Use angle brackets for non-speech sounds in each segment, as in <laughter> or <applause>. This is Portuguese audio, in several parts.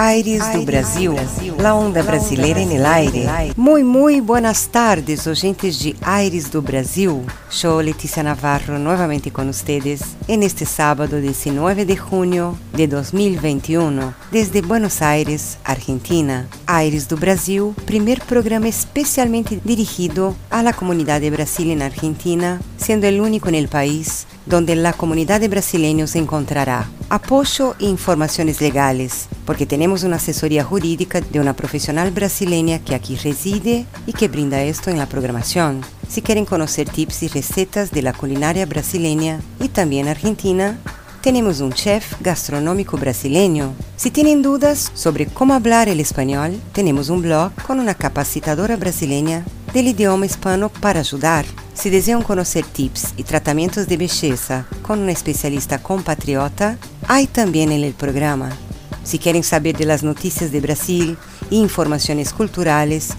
Aires do Brasil, la onda brasileira en el aire. Muy, muy buenas tardes, oyentes de Aires do Brasil. Yo, Leticia Navarro, nuevamente con ustedes en este sábado 19 de junio de 2021, desde Buenos Aires, Argentina. Aires do Brasil, primer programa especialmente dirigido a la comunidad de Brasil en Argentina, siendo el único en el país donde la comunidad de brasileños encontrará apoyo e informaciones legales, porque tenemos una asesoría jurídica de una profesional brasileña que aquí reside y que brinda esto en la programación. Si quieren conocer tips y recetas de la culinaria brasileña y también argentina, tenemos un chef gastronómico brasileño. Si tienen dudas sobre cómo hablar el español, tenemos un blog con una capacitadora brasileña del idioma hispano para ayudar. Si desean conocer tips y tratamientos de belleza con una especialista compatriota, hay también en el programa. Si quieren saber de las noticias de Brasil e informaciones culturales,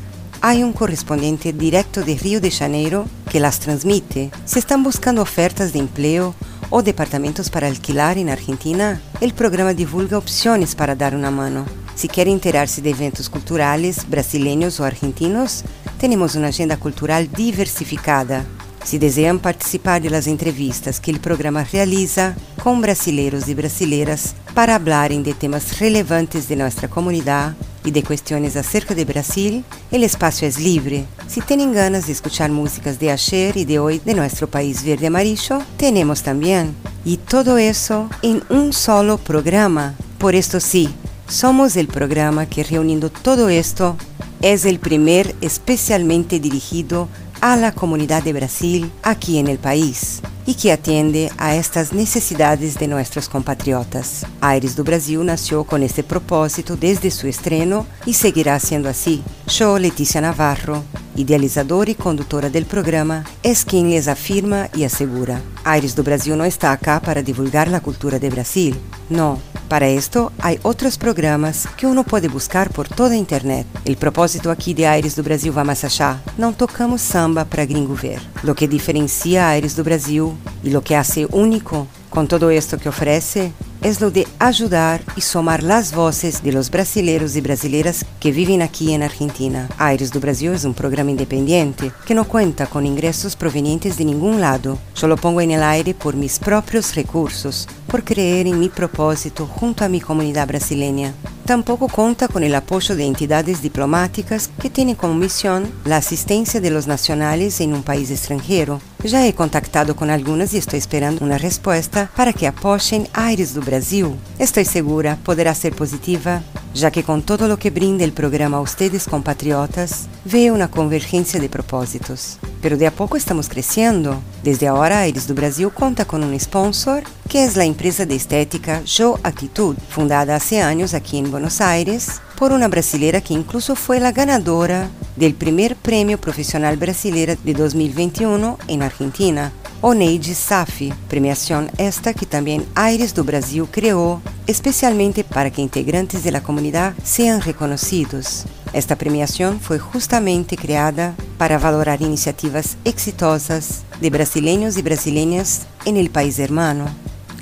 hay un correspondiente directo de Río de Janeiro que las transmite. Si están buscando ofertas de empleo o departamentos para alquilar en Argentina, el programa divulga opciones para dar una mano. Si quieren enterarse de eventos culturales brasileños o argentinos, tenemos una agenda cultural diversificada. Si desean participar de las entrevistas que el programa realiza con brasileros y brasileras para hablarem de temas relevantes de nuestra comunidad y de cuestiones acerca de Brasil, el espacio es libre. Si tienen ganas de escuchar músicas de ayer y de hoy de nuestro país verde amarillo, tenemos también. Y todo eso en un solo programa. Por esto sí, somos el programa que reuniendo todo esto es el primer especialmente dirigido a la comunidad de Brasil aquí en el país y que atiende a estas necesidades de nuestros compatriotas. Aires do Brasil nació con este propósito desde su estreno y seguirá siendo así. Yo, Leticia Navarro, idealizadora y conductora del programa, es quien les afirma y asegura. Aires do Brasil no está acá para divulgar la cultura de Brasil. No, para esto hay otros programas que uno puede buscar por toda a internet. El propósito aquí de Aires do Brasil va más allá. Não tocamos samba para gringo ver. Lo que diferencia a Aires do Brasil y lo que hace único con todo esto que ofrece es lo de ayudar y somar las voces de los brasileros y brasileras que viven aquí en Argentina. Aires do Brasil es un programa independiente que no cuenta con ingresos provenientes de ningún lado. Yo lo pongo en el aire por mis propios recursos, por creer en mi propósito junto a mi comunidad brasileña. Tampoco cuenta con el apoyo de entidades diplomáticas que tienen como misión la asistencia de los nacionales en un país extranjero. Ya he contactado con algunas y estoy esperando una respuesta para que apoyen Aires do Brasil. Estoy segura poderá ser positiva, ya que con todo lo que brinda el programa a ustedes compatriotas, veo una convergencia de propósitos. Pero de a poco estamos creciendo. Desde ahora Aires do Brasil conta con un sponsor, que es la empresa de estética Joe Actitud, fundada hace años aquí en Buenos Aires por una brasilera que incluso fue la ganadora del primer premio profesional brasileira de 2021 en Argentina, Oneide Safi, premiación esta que también Aires do Brasil creó especialmente para que integrantes de la comunidad sean reconocidos. Esta premiación fue justamente creada para valorar iniciativas exitosas de brasileños y brasileñas en el país hermano.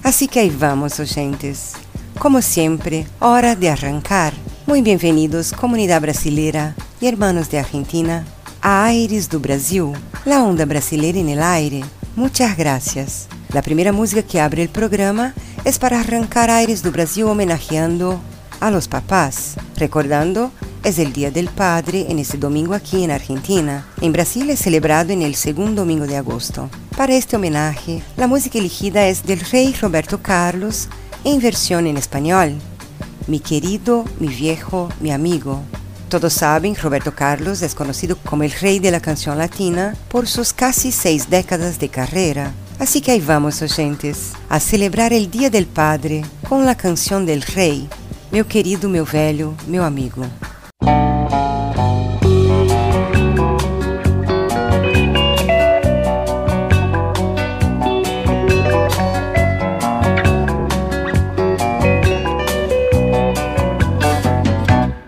Así que ahí vamos, oyentes. Como siempre, hora de arrancar. Muy bienvenidos, comunidad brasilera y hermanos de Argentina, a Aires do Brasil, la onda brasileira en el aire. Muchas gracias. La primera música que abre el programa es para arrancar Aires do Brasil homenajeando a los papás, recordando es el Día del Padre en este domingo aquí en Argentina. En Brasil es celebrado en el segundo domingo de agosto. Para este homenaje, la música elegida es del rey Roberto Carlos en versión en español. Mi querido, mi viejo, mi amigo. Todos saben, Roberto Carlos es conocido como el rey de la canción latina por sus casi seis décadas de carrera. Así que ahí vamos, oyentes, a celebrar el Día del Padre con la canción del rey, meu querido, meu velho, meu amigo.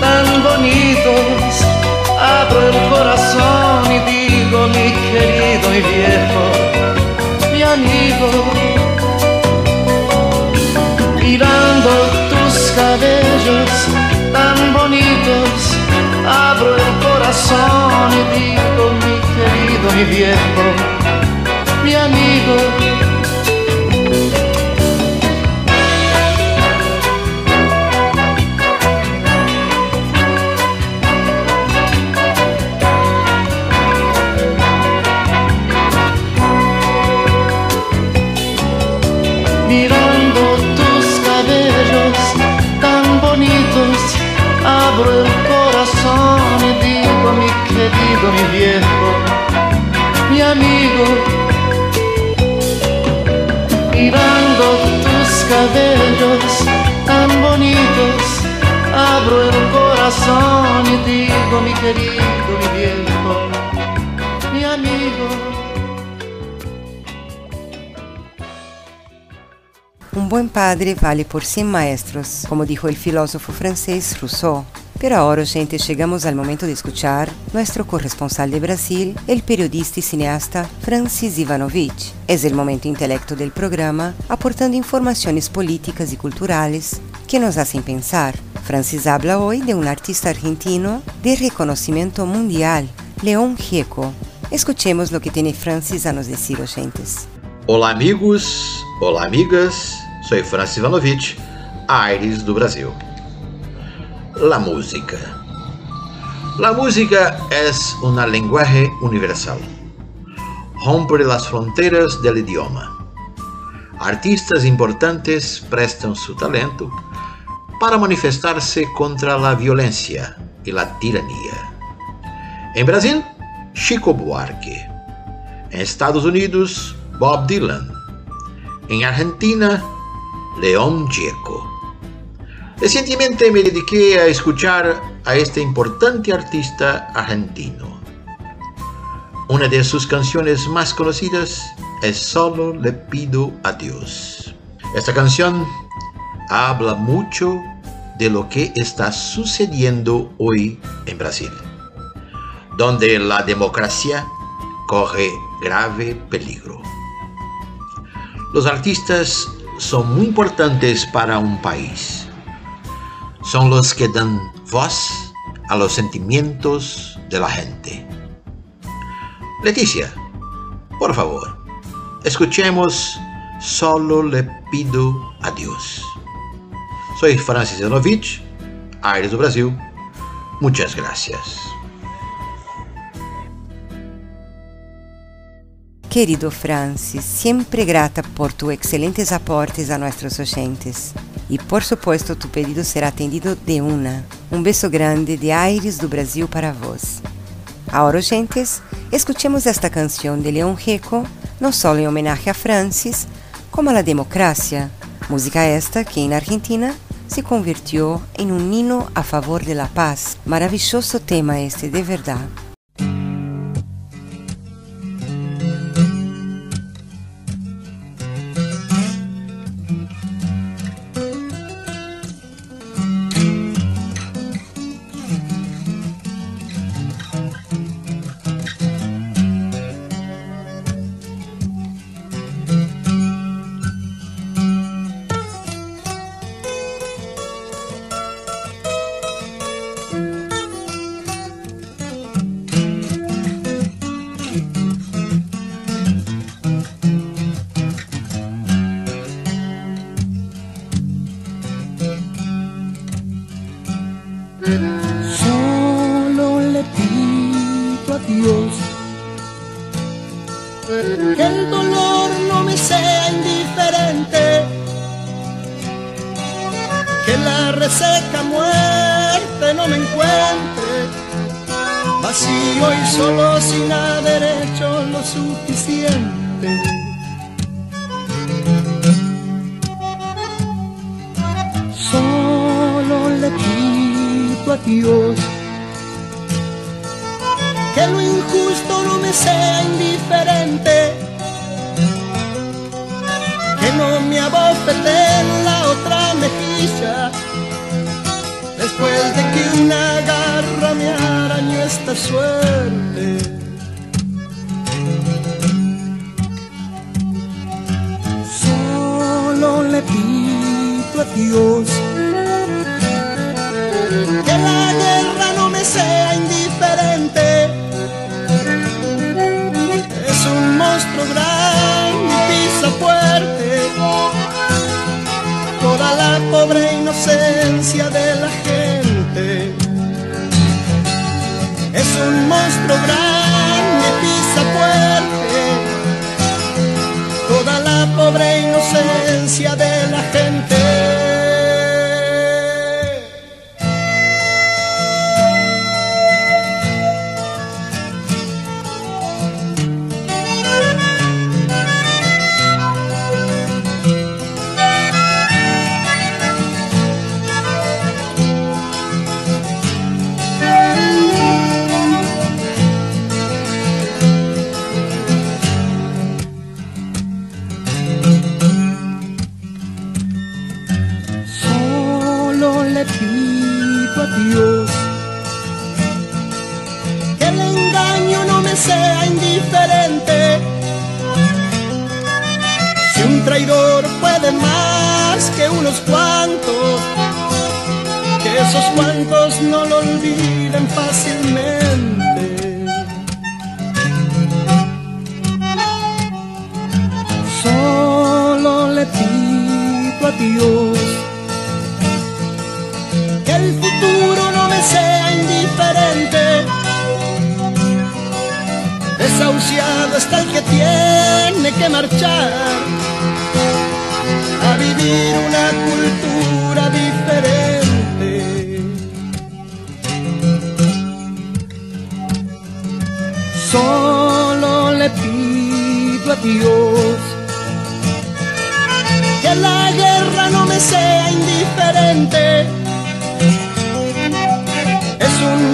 tan bonitos, abro el corazón y digo mi querido y viejo, mi amigo. Mirando tus cabellos tan bonitos, abro el corazón y digo, mi querido, mi viejo, mi amigo. Abro el corazón y digo mi querido, mi viejo, mi amigo, mirando tus cabellos tan bonitos, abro el corazón y digo mi querido, mi viejo, mi amigo. Un buen padre vale por 100 maestros, como dijo el filósofo francés Rousseau. Pero ahora, gente, chegamos al momento de escuchar nuestro corresponsal de Brasil, el periodista y cineasta Francis Ivanovich. Es el momento intelecto del programa, aportando informaciones políticas y culturales que nos hacen pensar. Francis habla hoy de un artista argentino de reconocimiento mundial, León Gieco. Escuchemos lo que tiene Francis a nos decir, oyentes. Olá, amigos. Olá, amigas. Sou Francis Ivanovich, Aires do Brasil. La música. La música es una lenguaje universal. Rompe las fronteras del idioma. Artistas importantes prestan su talento para manifestarse contra la violencia y la tiranía. En Brasil, Chico Buarque. En Estados Unidos, Bob Dylan. En Argentina, León Gieco. Recientemente me dediqué a escuchar a este importante artista argentino. Una de sus canciones más conocidas es Solo le pido a Dios. Esta canción habla mucho de lo que está sucediendo hoy en Brasil, donde la democracia corre grave peligro. Los artistas son muy importantes para un país. Son los que dan voz a los sentimientos de la gente. Leticia, por favor, escuchemos Solo le pido a Dios. Soy Francis Janovich, Aires do Brasil. Muchas gracias. Querido Francis, siempre grata por tus excelentes aportes a nuestros oyentes. E por supuesto, tu pedido será atendido de una. Um beijo grande de Aires do Brasil para vós. Agora, oyentes, escuchemos esta canção de León Rico, não só em homenagem a Francis, como a democracia, música esta que em Argentina se convirtió em um hino a favor de la paz. Maravilhoso tema este, de verdade. Dios. Que el engaño no me sea indiferente. Si un traidor puede más que unos cuantos, que esos cuantos no lo olviden fácilmente. Solo le pido a Dios sea indiferente. Desahuciado está el que tiene que marchar a vivir una cultura diferente. Solo le pido a Dios que la guerra no me sea indiferente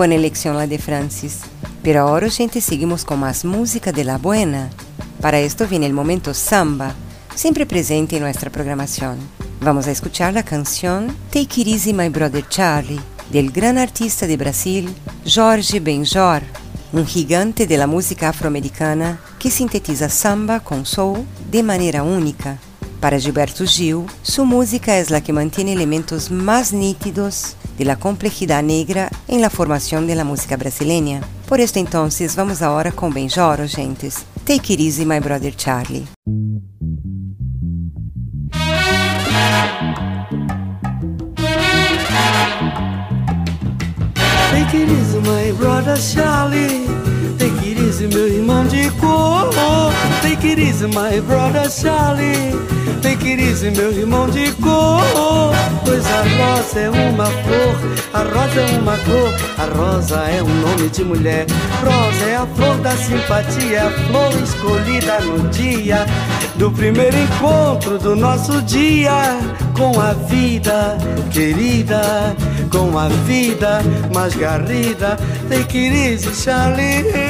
Buena elección la de Francis. Pero ahora, gente, seguimos con más música de la buena. Para esto viene el momento samba, siempre presente en nuestra programación. Vamos a escuchar la canción Take It Easy My Brother Charlie, del gran artista de Brasil, Jorge Benjor, um gigante de la música afroamericana que sintetiza samba com soul de maneira única. Para Gilberto Gil, sua música é a que mantém elementos mais nítidos de la complejidad negra en la formación de la música brasileña. Por esto entonces vamos ahora con Benjoro, gentes. Take it easy, my brother Charlie. Take it easy, my brother Charlie. Take it easy, meu irmão de cor. Take it easy, my brother Charlie. It easy, meu irmão de cor. Pois a rosa é uma flor, a rosa é uma cor, a rosa é um nome de mulher. Rosa é a flor da simpatia, a flor escolhida no dia do primeiro encontro do nosso dia com a vida querida, com a vida mais garrida. It easy, Charlie.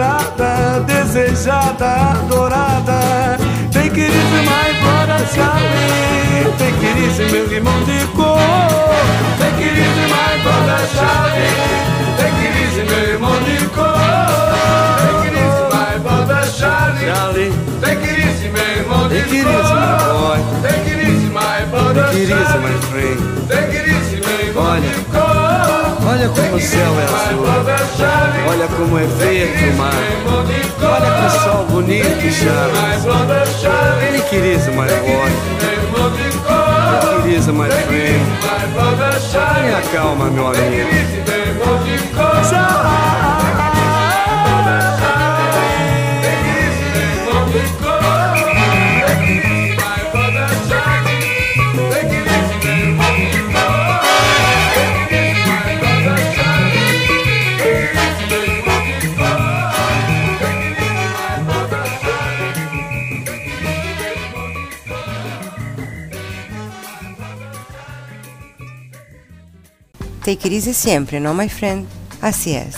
esperada, desejada, adorada. Take it easy, my brother Charlie. Take it easy, meu irmão de cor. Take it easy, my brother Charlie. Take it easy, meu irmão de cor. It easy, my brother Charlie. Charlie. Take it easy, meu irmão de cor. Take it easy, my brother Take it meu irmão de cor. Olha como o céu é azul, olha como é verde o mar, olha que sol bonito, it easy, my boy. Take it easy, my friend. Tenha calma, meu amigo. Take it easy sempre, ¿no, my friend? Así es.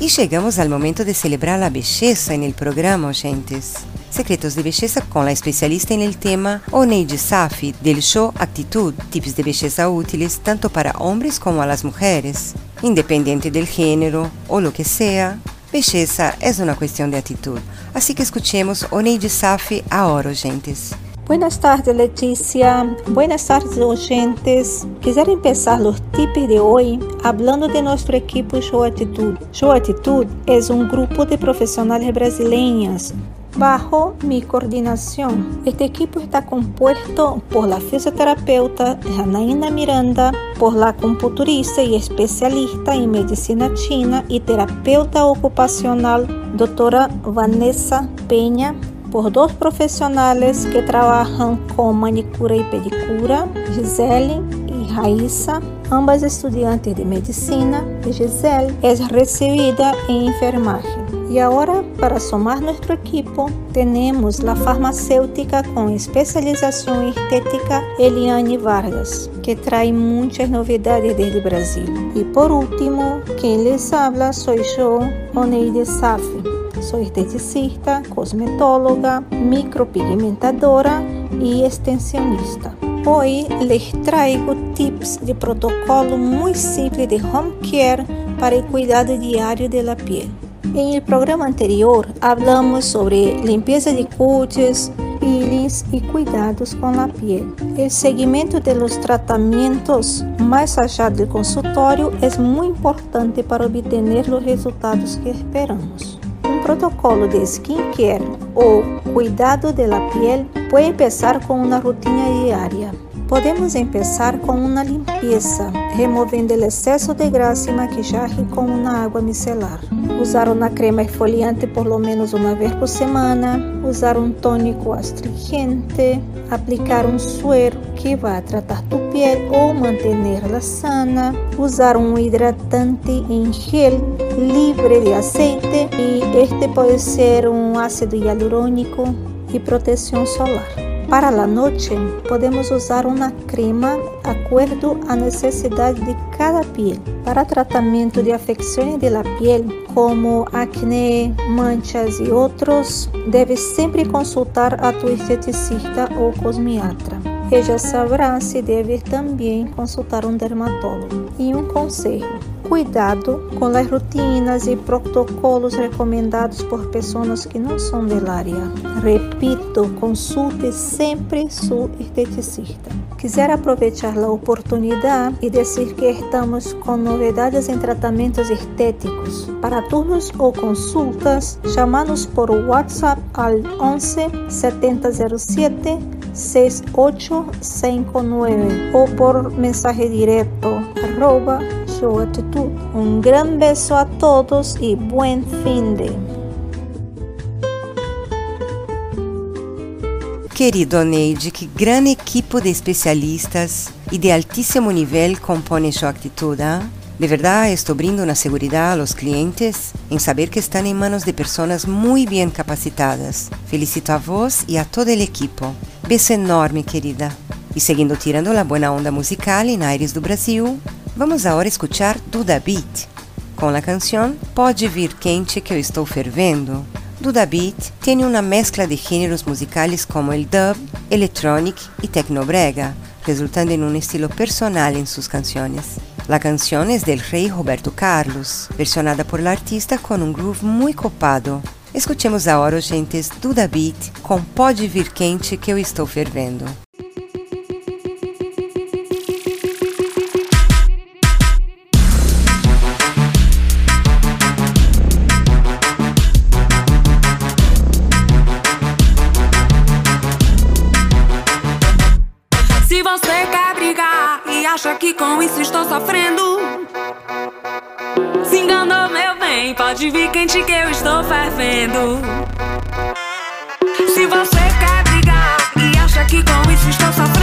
Y llegamos al momento de celebrar la belleza en el programa, gentes. Secretos de Belleza com a especialista em el tema Oneide Safi, del show Actitud, tips de belleza úteis tanto para homens como a las mujeres. Independente del género o lo que sea, belleza é uma questão de atitude. Assim que escuchemos Oneide Safi agora, gentes. Buenas tardes, Leticia. Buenas tardes, oyentes. Quisiera empezar los tips de hoy hablando de nuestro equipo Show Attitude. Show Attitude es un grupo de profesionales brasileñas bajo mi coordinación. Este equipo está compuesto por la fisioterapeuta Janaína Miranda, por la computurista y especialista en medicina china y terapeuta ocupacional doctora Vanessa Peña, por dois profissionais que trabalham com manicura e pedicura, Gisele e Raíssa, ambas estudantes de medicina, e Gisele é recebida em enfermagem. E agora, para somar nosso equipo, temos a farmacêutica com especialização em estética Eliane Vargas, que traz muitas novidades desde o Brasil. E por último, quem lhes habla sou eu, Oneide Safi Soy esteticista, cosmetóloga, micropigmentadora y extensionista. Hoy les traigo tips de protocolo muy simple de home care para el cuidado diario de la piel. En el programa anterior hablamos sobre limpieza de cutis, peelings y cuidados con la piel. El seguimiento de los tratamientos más allá del consultorio es muy importante para obtener los resultados que esperamos protocolo de skincare o cuidado de la piel puede empezar con una rutina diaria. Podemos começar com uma limpeza, removendo o excesso de grasa e maquiagem com uma água micelar. Usar uma crema esfoliante por lo menos uma vez por semana, usar um tônico astringente, aplicar um suero que vai tratar tu piel ou manter-la sana, usar um hidratante em gel livre de aceite e este pode ser um ácido hialurônico e proteção solar. Para a noite, podemos usar uma crema acordo à necessidade de cada pele. Para tratamento de afecções da pele, como acné, manchas e outros, deve sempre consultar a tu esteticista ou cosmiatra. Ella saberá se deve também consultar um dermatólogo. E um conselho: Cuidado com as rotinas e protocolos recomendados por pessoas que não são da área. Repito, consulte sempre seu esteticista. Quiser aproveitar a oportunidade e dizer que estamos com novidades em tratamentos estéticos. Para turnos ou consultas, chama-nos por WhatsApp ao 11 7007 6859 ou por mensagem direto arroba su actitud. Un gran beso a todos y buen fin de. Querido Neide, que gran equipo de especialistas y de altísimo nivel compone su actitud. ¿eh? De verdad, esto brinda una seguridad a los clientes en saber que están en manos de personas muy bien capacitadas. Felicito a vos y a todo el equipo. Beso enorme, querida. Y siguiendo tirando la buena onda musical en Aires do Brasil, Vamos agora escuchar Duda Beat com a canção Pode Vir Quente Que Eu Estou Fervendo. Duda Beat tem uma mescla de gêneros musicais como el dub, electronic e tecnobrega, resultando em um estilo personal em suas canções. A canção é del rei Roberto Carlos, versionada por artista com um groove muito copado. Escutemos agora, gente, Duda Beat com Pode Vir Quente Que Eu Estou Fervendo. Acha que com isso estou sofrendo? Se enganou, meu bem, pode vir quente que eu estou fervendo. Se você quer brigar e acha que com isso estou sofrendo,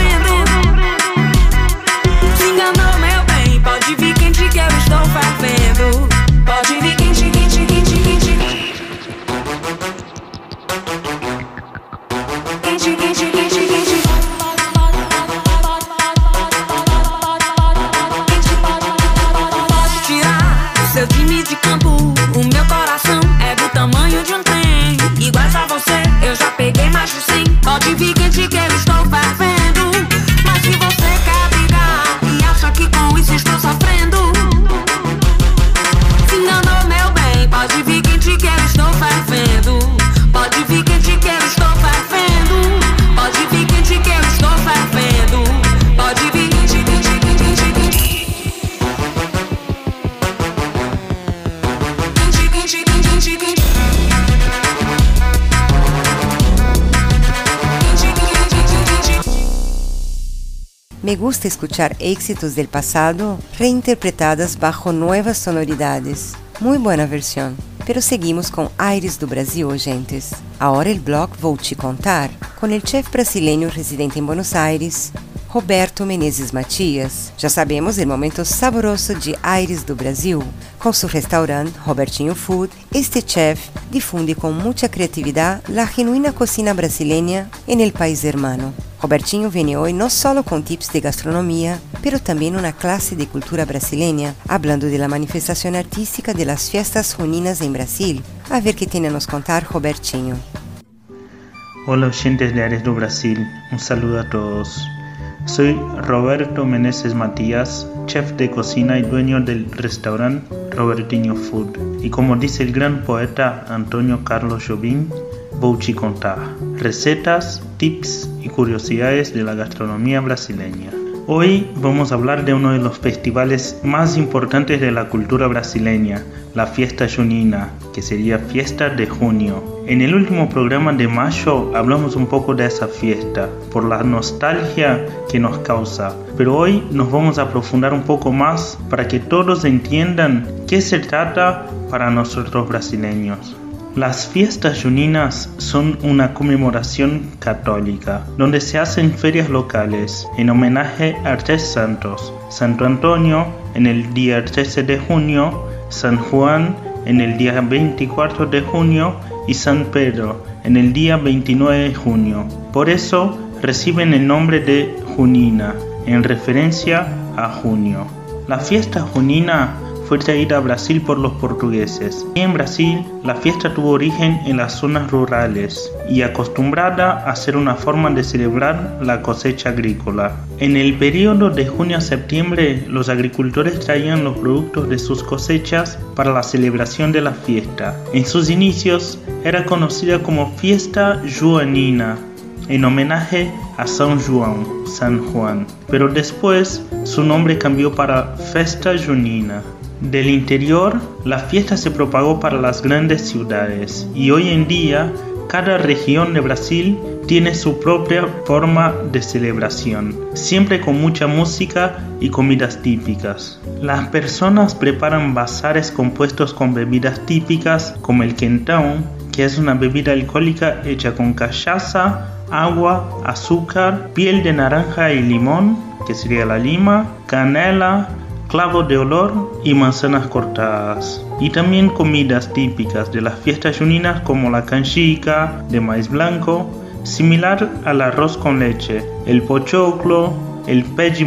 gusta escuchar éxitos del pasado reinterpretadas bajo nuevas sonoridades. Muy buena versión. Pero seguimos com Aires do Brasil, gentes. Agora el blog Vou Te Contar, com o chef brasileiro residente em Buenos Aires, Roberto Menezes Matias. Já sabemos o momento saboroso de Aires do Brasil. Com seu restaurante Robertinho Food, este chef difunde com muita criatividade a genuína cocina brasileira em el país hermano. Robertinho vem hoje não só com tips de gastronomia, pero também uma classe de cultura brasileira, hablando de la manifestação artística de las fiestas juninas em Brasil. A ver que tem a nos contar Robertinho. Hola oyentes de Ares do Brasil, un saludo a todos. Soy Roberto Meneses Matías, chef de cocina y dueño del restaurante Robertinho Food. Y como dice el gran poeta Antonio Carlos Jobim, te contar recetas, tips y curiosidades de la gastronomía brasileña. Hoy vamos a hablar de uno de los festivales más importantes de la cultura brasileña, la fiesta junina, que sería fiesta de junio. En el último programa de mayo hablamos un poco de esa fiesta, por la nostalgia que nos causa, pero hoy nos vamos a profundar un poco más para que todos entiendan qué se trata para nosotros brasileños. Las fiestas juninas son una conmemoración católica, donde se hacen ferias locales en homenaje a tres santos, Santo Antonio en el día 13 de junio, San Juan en el día 24 de junio y San Pedro en el día 29 de junio. Por eso reciben el nombre de Junina, en referencia a junio. La fiesta junina fue traída a Brasil por los portugueses. En Brasil, la fiesta tuvo origen en las zonas rurales y acostumbrada a ser una forma de celebrar la cosecha agrícola. En el periodo de junio a septiembre, los agricultores traían los productos de sus cosechas para la celebración de la fiesta. En sus inicios era conocida como fiesta juanina, en homenaje a San Juan, San Juan, pero después su nombre cambió para Festa Junina. Del interior, la fiesta se propagó para las grandes ciudades y hoy en día cada región de Brasil tiene su propia forma de celebración, siempre con mucha música y comidas típicas. Las personas preparan bazares compuestos con bebidas típicas como el quentão, que es una bebida alcohólica hecha con cachaza, agua, azúcar, piel de naranja y limón, que sería la lima, canela, clavo de olor y manzanas cortadas. Y también comidas típicas de las fiestas juninas como la canchica de maíz blanco, similar al arroz con leche, el pochoclo, el peji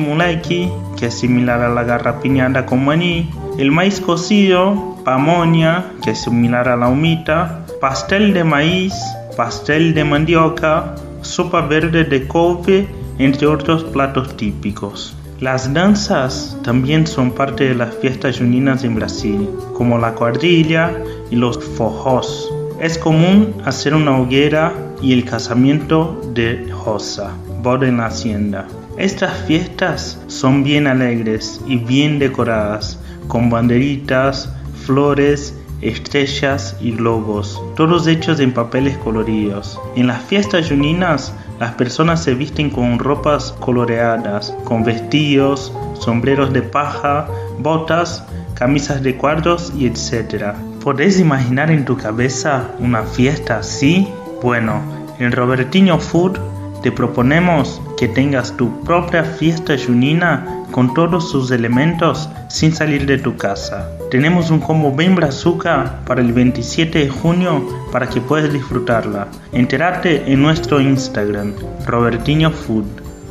que es similar a la garrapiñada con maní, el maíz cocido, pamonia, que es similar a la humita, pastel de maíz, pastel de mandioca, sopa verde de couve, entre otros platos típicos. Las danzas también son parte de las fiestas juninas en Brasil, como la cuadrilla y los forrós. Es común hacer una hoguera y el casamiento de rosa, boda en la hacienda. Estas fiestas son bien alegres y bien decoradas, con banderitas, flores, estrellas y globos, todos hechos en papeles coloridos. En las fiestas juninas las personas se visten con ropas coloreadas, con vestidos, sombreros de paja, botas, camisas de cuadros y etc. ¿Podés imaginar en tu cabeza una fiesta así? Bueno, en Robertinho Food te proponemos que tengas tu propia fiesta junina con todos sus elementos sin salir de tu casa. Tenemos un combo bien brazuca para el 27 de junio para que puedas disfrutarla. Entérate en nuestro Instagram, Robertinho Food.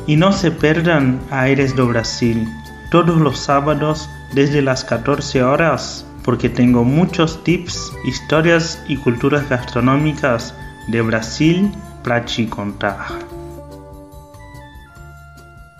Y no se pierdan Aires do Brasil, todos los sábados desde las 14 horas, porque tengo muchos tips, historias y culturas gastronómicas de Brasil para te contar.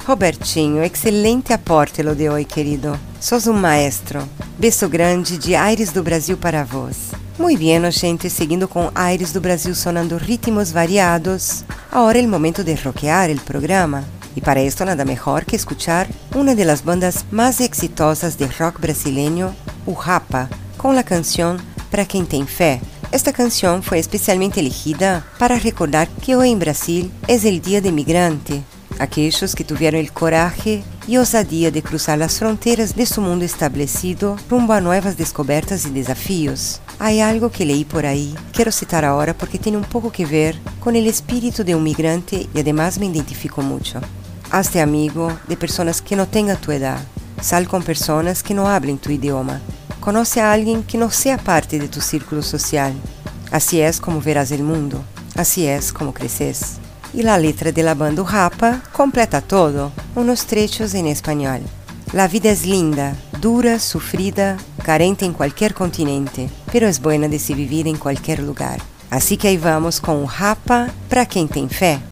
Robertinho, excelente aporte lo de hoje, querido. Sos um maestro. Beijo grande de Aires do Brasil para vós. Muy bien, gente, seguindo com Aires do Brasil sonando ritmos variados. Agora é o momento de rockear o programa. E para esto nada melhor que escuchar uma das bandas mais exitosas de rock brasileño, o Rapa, com a canção Para Quem Tem Fé. Esta canção foi especialmente elegida para recordar que hoje em Brasil é o Dia do Migrante, aquellos que tuvieron el coraje y osadía de cruzar las fronteras de su mundo establecido rumbo a nuevas descobertas y desafíos. Hay algo que leí por ahí, quiero citar ahora porque tiene un poco que ver con el espíritu de un migrante y además me identifico mucho. Hazte amigo de personas que no tengan tu edad. Sal con personas que no hablen tu idioma. Conoce a alguien que no sea parte de tu círculo social. Así es como verás el mundo. Así es como creces. E a letra de la banda Rapa completa todo, unos trechos em espanhol. La vida es linda, dura, sufrida, carente em qualquer continente, pero es buena de se vivir em qualquer lugar. Assim que aí vamos com o Rapa para quem tem fé.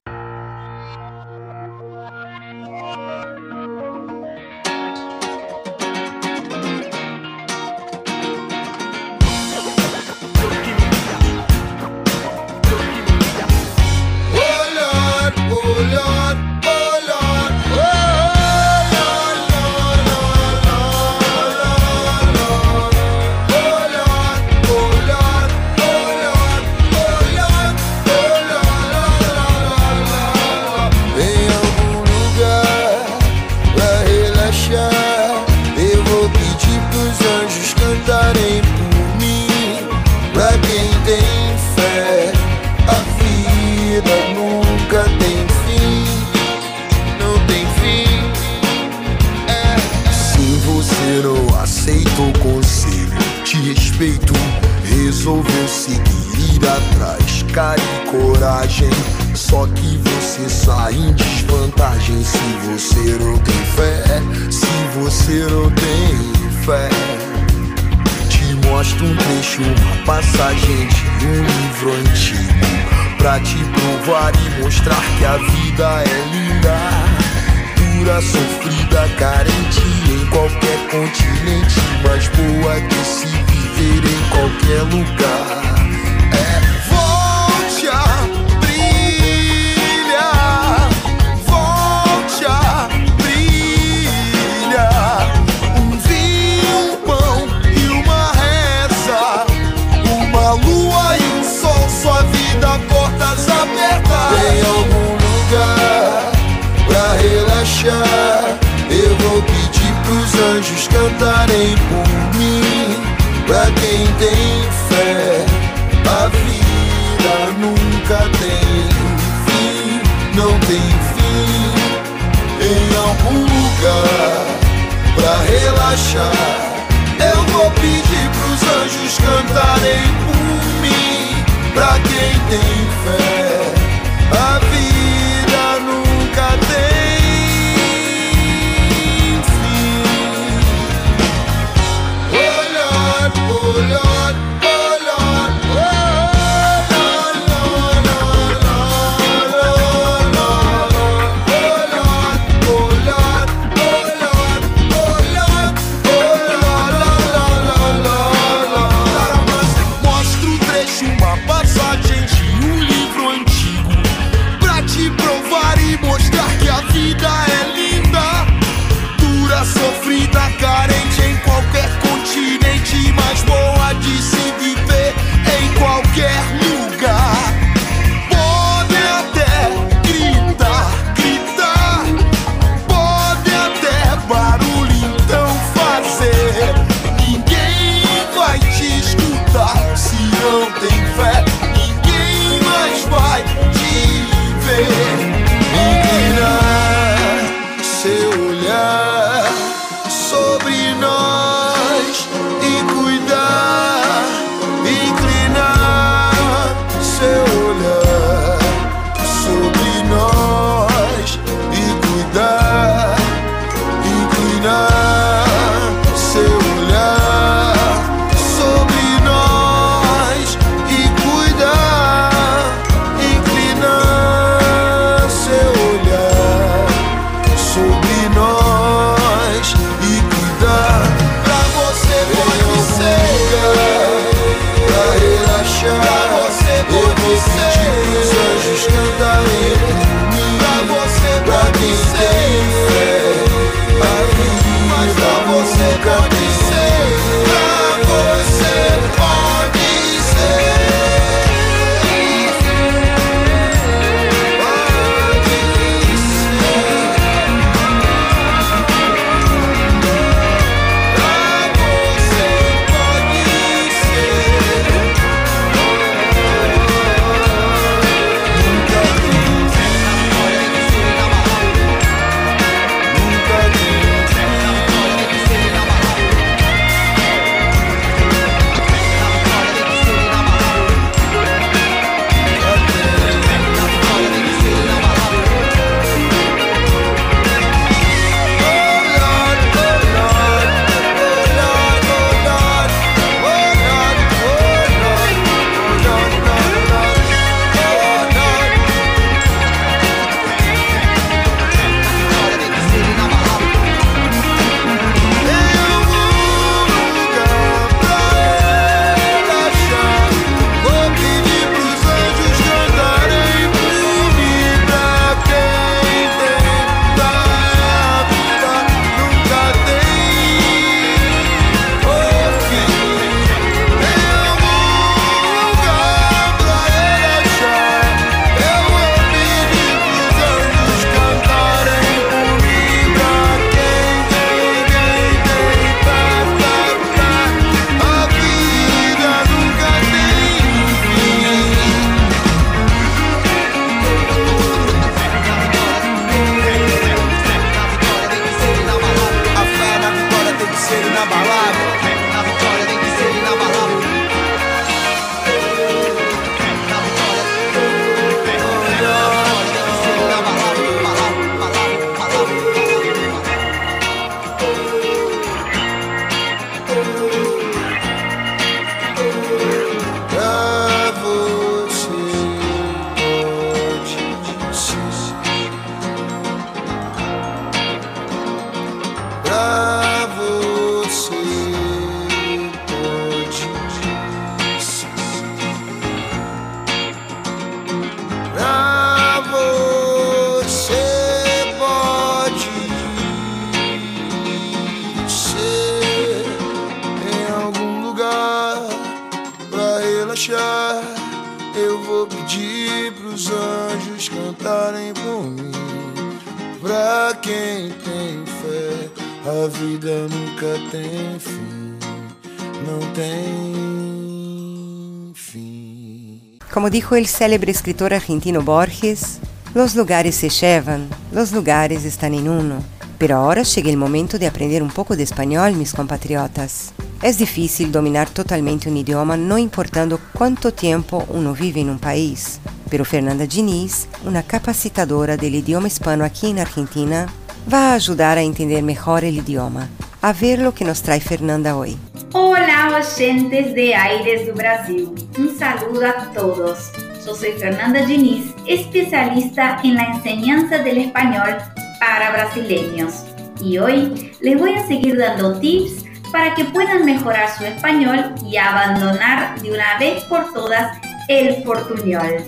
Como dijo el célebre escritor argentino Borges, los lugares se llevan, los lugares están en uno. Pero ahora llega el momento de aprender un poco de español, mis compatriotas. Es difícil dominar totalmente un idioma no importando cuánto tiempo uno vive en un país. Pero Fernanda Diniz, una capacitadora del idioma hispano aquí en Argentina, va a ayudar a entender mejor el idioma. A ver lo que nos trae Fernanda hoy. Hola, oyentes de Aires do Brasil. Un saludo a todos. Yo soy Fernanda Diniz, especialista en la enseñanza del español para brasileños. Y hoy les voy a seguir dando tips para que puedan mejorar su español y abandonar de uma vez por todas el portunhol.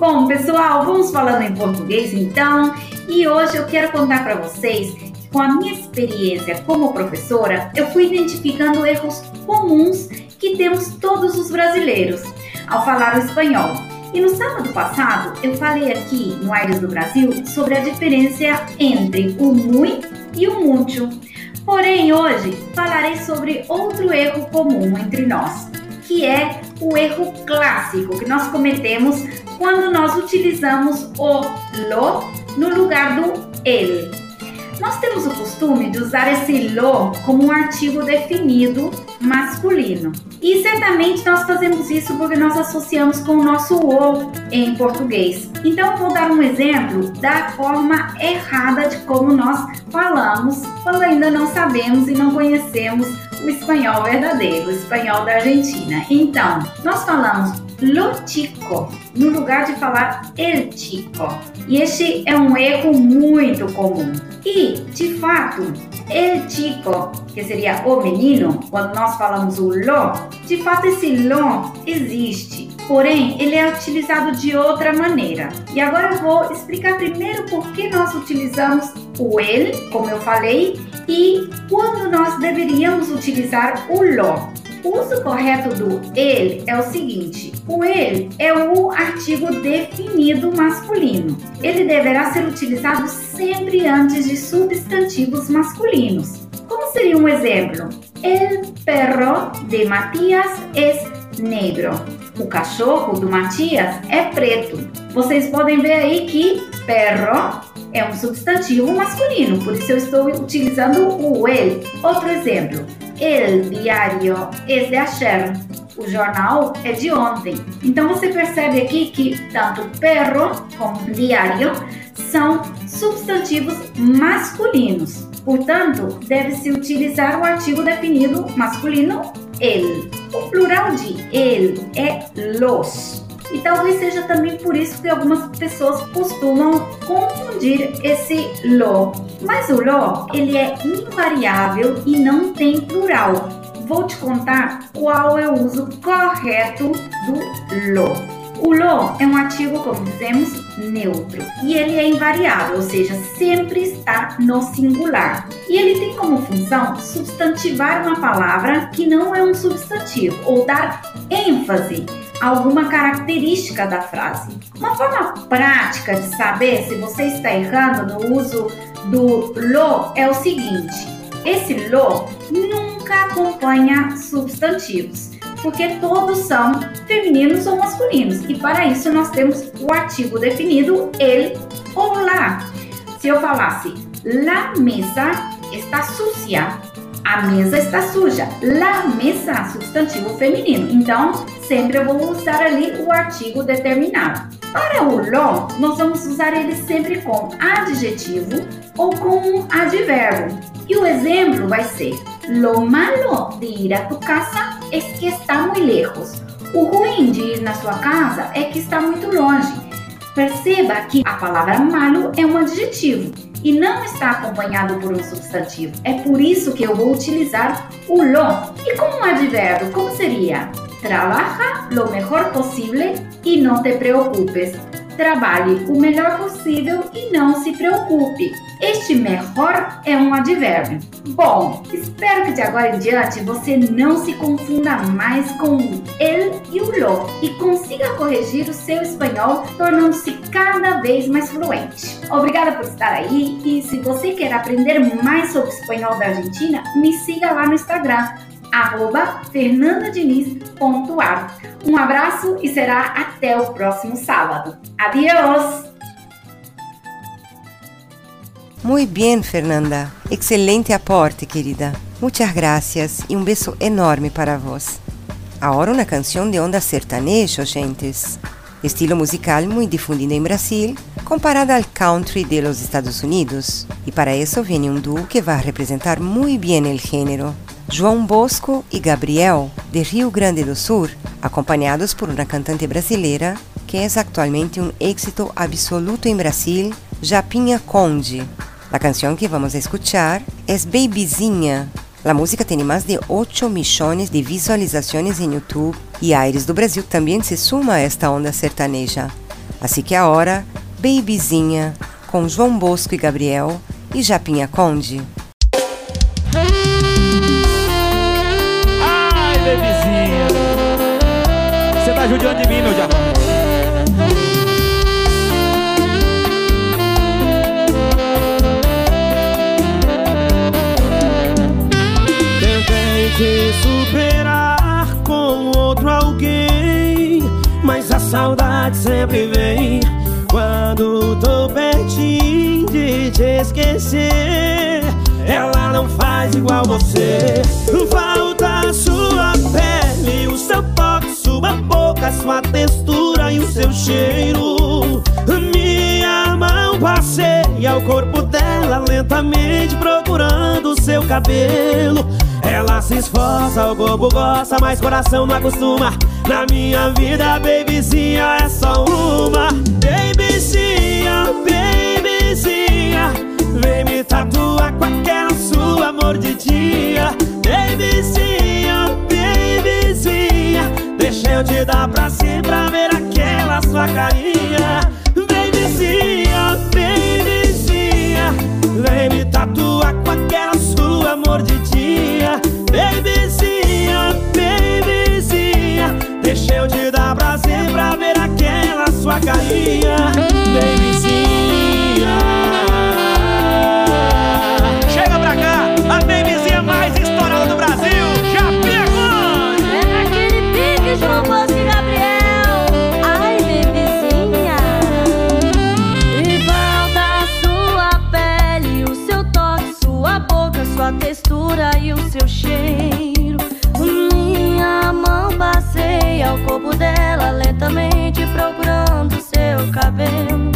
Bom, pessoal, vamos falando em português então, e hoje eu quero contar para vocês com a minha experiência como professora, eu fui identificando erros comuns que temos todos os brasileiros ao falar o espanhol. E no sábado passado eu falei aqui no Aires do Brasil sobre a diferença entre o muito e o mucho. Porém, hoje falarei sobre outro erro comum entre nós, que é o erro clássico que nós cometemos quando nós utilizamos o lo no lugar do ele. Nós temos o costume de usar esse lo como um artigo definido masculino. E certamente nós fazemos isso porque nós associamos com o nosso o em português. Então vou dar um exemplo da forma errada de como nós falamos quando ainda não sabemos e não conhecemos o espanhol verdadeiro, o espanhol da Argentina. Então, nós falamos lo chico no lugar de falar el chico. E este é um erro muito comum. E, de fato, el chico, que seria o menino, quando nós falamos o lo, de fato esse lo existe. Porém, ele é utilizado de outra maneira. E agora eu vou explicar primeiro por que nós utilizamos o ele, como eu falei, e quando nós deveríamos utilizar o lo. O uso correto do ele é o seguinte: o ele é o artigo definido masculino. Ele deverá ser utilizado sempre antes de substantivos masculinos. Como seria um exemplo? El perro de Matias es negro. O cachorro do Matias é preto. Vocês podem ver aí que perro é um substantivo masculino, por isso eu estou utilizando o ele. Outro exemplo: El diário es de ayer. O jornal é de ontem. Então você percebe aqui que tanto perro como diário são substantivos masculinos. Portanto, deve-se utilizar o artigo definido masculino el. O plural de el é los. E talvez seja também por isso que algumas pessoas costumam confundir esse lo. Mas o lo, ele é invariável e não tem plural. Vou te contar qual é o uso correto do lo. O lo é um artigo, como dizemos, neutro e ele é invariável, ou seja, sempre está no singular. E ele tem como função substantivar uma palavra que não é um substantivo ou dar ênfase a alguma característica da frase. Uma forma prática de saber se você está errando no uso do lo é o seguinte: esse lo nunca acompanha substantivos porque todos são femininos ou masculinos. E para isso nós temos o artigo definido ele ou lá. Se eu falasse la mesa está sucia, a mesa está suja. La mesa, substantivo feminino. Então, sempre eu vou usar ali o artigo determinado. Para o lo, nós vamos usar ele sempre com adjetivo ou com um advérbio. E o exemplo vai ser: Lo malo de ir a tu casa es que está muy lejos. O ruim de ir na sua casa é que está muito longe. Perceba que a palavra malo é um adjetivo e não está acompanhado por um substantivo. É por isso que eu vou utilizar o lo. E como um advérbio, como seria? Trabaja lo mejor posible y no te preocupes. trabalhe o melhor possível e não se preocupe. Este melhor é um advérbio. Bom, espero que de agora em diante você não se confunda mais com o el e o lo e consiga corrigir o seu espanhol, tornando-se cada vez mais fluente. Obrigada por estar aí e se você quer aprender mais sobre o espanhol da Argentina, me siga lá no Instagram arroba fernandadiniz.ar. Um abraço e será até o próximo sábado. Adiós! Muy bien, Fernanda. Excelente aporte, querida. Muchas gracias e um beijo enorme para vos. Agora uma canção de onda sertanejo, gentes. Estilo musical muito difundido em Brasil, comparado ao country de los Estados Unidos. E para isso vem um duo que vai representar muito bem o gênero. João Bosco e Gabriel, de Rio Grande do Sul, acompanhados por uma cantante brasileira que é atualmente um êxito absoluto em Brasil, Japinha Conde. A canção que vamos escuchar é Babyzinha. A música tem mais de 8 milhões de visualizações em YouTube e Aires do Brasil também se suma a esta onda sertaneja. Assim que agora, Babyzinha, com João Bosco e Gabriel e Japinha Conde. Tá judiando de mim, meu diamante. Tentei te superar com outro alguém, mas a saudade sempre vem quando tô pertinho de te esquecer. Ela não faz igual você. Falta sua pele, o seu sua sua textura e o seu cheiro. Minha mão passeia o corpo dela lentamente procurando o seu cabelo. Ela se esforça, o corpo gosta, mas coração não acostuma. Na minha vida, babyzinha é só uma. Babyzinha, babyzinha, vem me tatuar com aquela sua mordidinha. Babyzinha, babyzinha, deixa eu te dar pra sempre pra ver aquela sua carinha. Babyzinha, babyzinha, vem me tatuar com aquela sua mordidinha. Babyzinha, babyzinha, deixa eu te dar prazer pra ver aquela sua carinha. Babyzinha. Corpo dela lentamente procurando seu cabelo.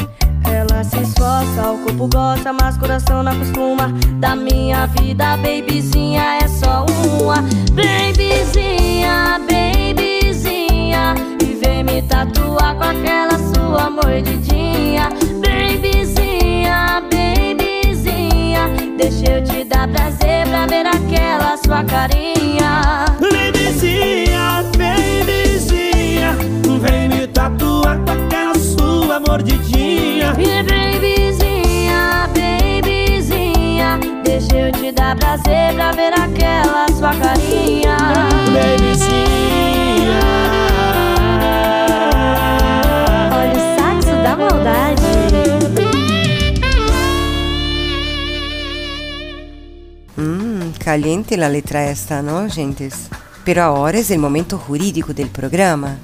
Ela se esforça, o corpo gosta, mas coração não acostuma. Da minha vida, babyzinha é só uma. Babyzinha, babyzinha. E vem me tatuar com aquela sua mordidinha. Babyzinha, babyzinha. Deixa eu te dar prazer pra ver aquela sua carinha. Dar prazer pra ver aquela sua carinha Babyzinha. Olha o saxo da maldade Mmm, caliente la letra esta, ¿no, gentes? Pero ahora es el momento jurídico del programa.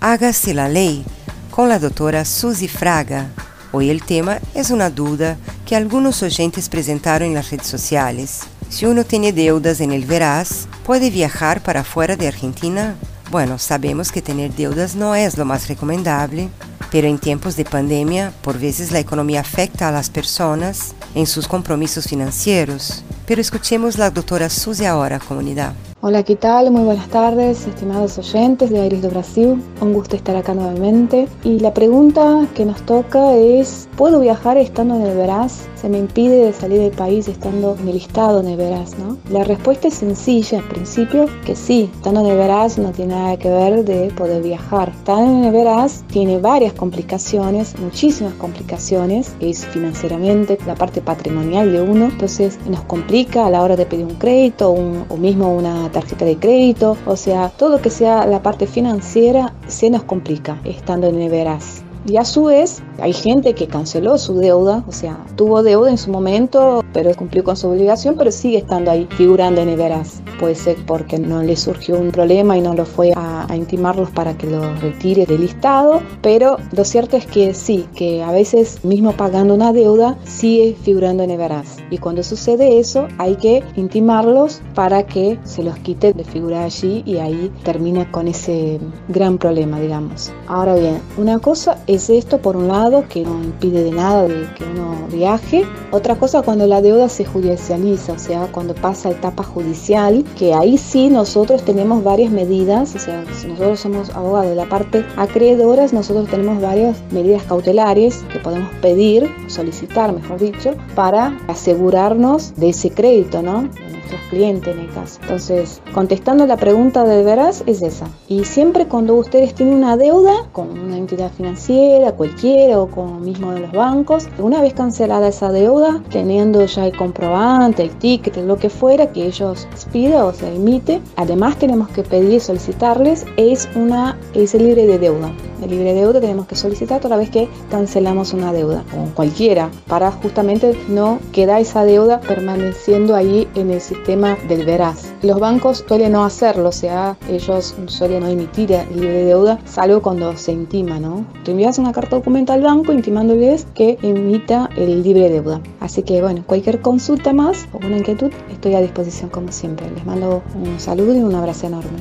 Hágase la ley con la doctora Suzy Fraga. Hoy el tema es una duda que algunos oyentes presentaron en las redes sociales. Si uno tiene deudas en el Veraz, ¿puede viajar para fuera de Argentina? Bueno, sabemos que tener deudas no es lo más recomendable, pero en tiempos de pandemia, por veces la economía afecta a las personas en sus compromisos financieros. Pero escuchemos la doctora Suzy ahora, comunidad. Hola, ¿qué tal? Muy buenas tardes, estimados oyentes de Aires do Brasil. Un gusto estar acá nuevamente. Y la pregunta que nos toca es, ¿puedo viajar estando en el Veraz? se me impide salir del país estando en el estado de Veraz, ¿no? La respuesta es sencilla, al principio, que sí, estando en Veraz no tiene nada que ver de poder viajar. Estando en Veraz tiene varias complicaciones, muchísimas complicaciones, es financieramente la parte patrimonial de uno, entonces nos complica a la hora de pedir un crédito un, o mismo una tarjeta de crédito, o sea, todo que sea la parte financiera se nos complica estando en Veraz. Y a su vez, hay gente que canceló su deuda, o sea, tuvo deuda en su momento, pero cumplió con su obligación, pero sigue estando ahí, figurando en Everas. Puede ser porque no le surgió un problema y no lo fue a, a intimarlos para que lo retire del listado, pero lo cierto es que sí, que a veces mismo pagando una deuda, sigue figurando en Everas. Y cuando sucede eso, hay que intimarlos para que se los quite de figurar allí y ahí termina con ese gran problema, digamos. Ahora bien, una cosa es esto por un lado, que no impide de nada que uno viaje. Otra cosa cuando la deuda se judicializa, o sea, cuando pasa etapa judicial, que ahí sí nosotros tenemos varias medidas, o sea, si nosotros somos abogados de la parte acreedoras, nosotros tenemos varias medidas cautelares que podemos pedir, solicitar, mejor dicho, para asegurarnos de ese crédito, ¿no? Nuestros clientes en el caso. Entonces, contestando la pregunta de veras es esa. Y siempre cuando ustedes tienen una deuda con una entidad financiera, cualquiera o con mismo de los bancos, una vez cancelada esa deuda, teniendo ya el comprobante, el ticket, lo que fuera que ellos piden o se emite, además tenemos que pedir y solicitarles es una ese libre de deuda. El libre de deuda tenemos que solicitar toda vez que cancelamos una deuda, o cualquiera, para justamente no quedar esa deuda permaneciendo ahí en el sistema del veraz. Los bancos suelen no hacerlo, o sea, ellos suelen no emitir el libre de deuda, salvo cuando se intima, ¿no? Te envías una carta documenta al banco intimándoles que emita el libre de deuda. Así que bueno, cualquier consulta más o una inquietud, estoy a disposición como siempre. Les mando un saludo y un abrazo enorme.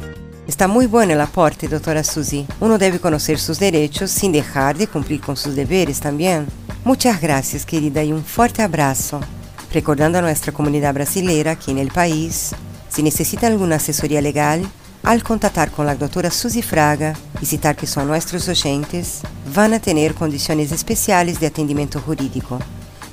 Está muy bueno el aporte, doctora Susi. Uno debe conocer sus derechos sin dejar de cumplir con sus deberes también. Muchas gracias, querida, y un fuerte abrazo. Recordando a nuestra comunidad brasileira aquí en el país, si necesitan alguna asesoría legal, al contactar con la doctora Susi Fraga y citar que son nuestros oyentes, van a tener condiciones especiales de atendimiento jurídico.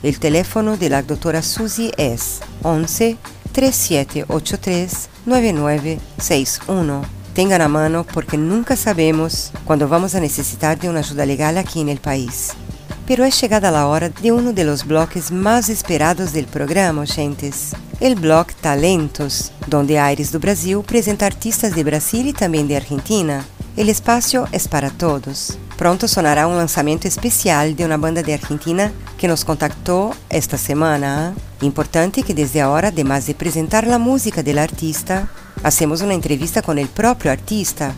El teléfono de la doctora Susi es 11 3783 9961. Tengan a mano porque nunca sabemos cuando vamos a necesitar de una ayuda legal aquí en el país. Pero es llegada la hora de uno de los bloques más esperados del programa, oyentes. El blog Talentos, donde Aires do Brasil presenta artistas de Brasil y también de Argentina. El espacio es para todos. Pronto sonará un lanzamiento especial de una banda de Argentina que nos contactó esta semana. Importante que desde ahora, además de presentar la música del artista, hacemos una entrevista con el propio artista,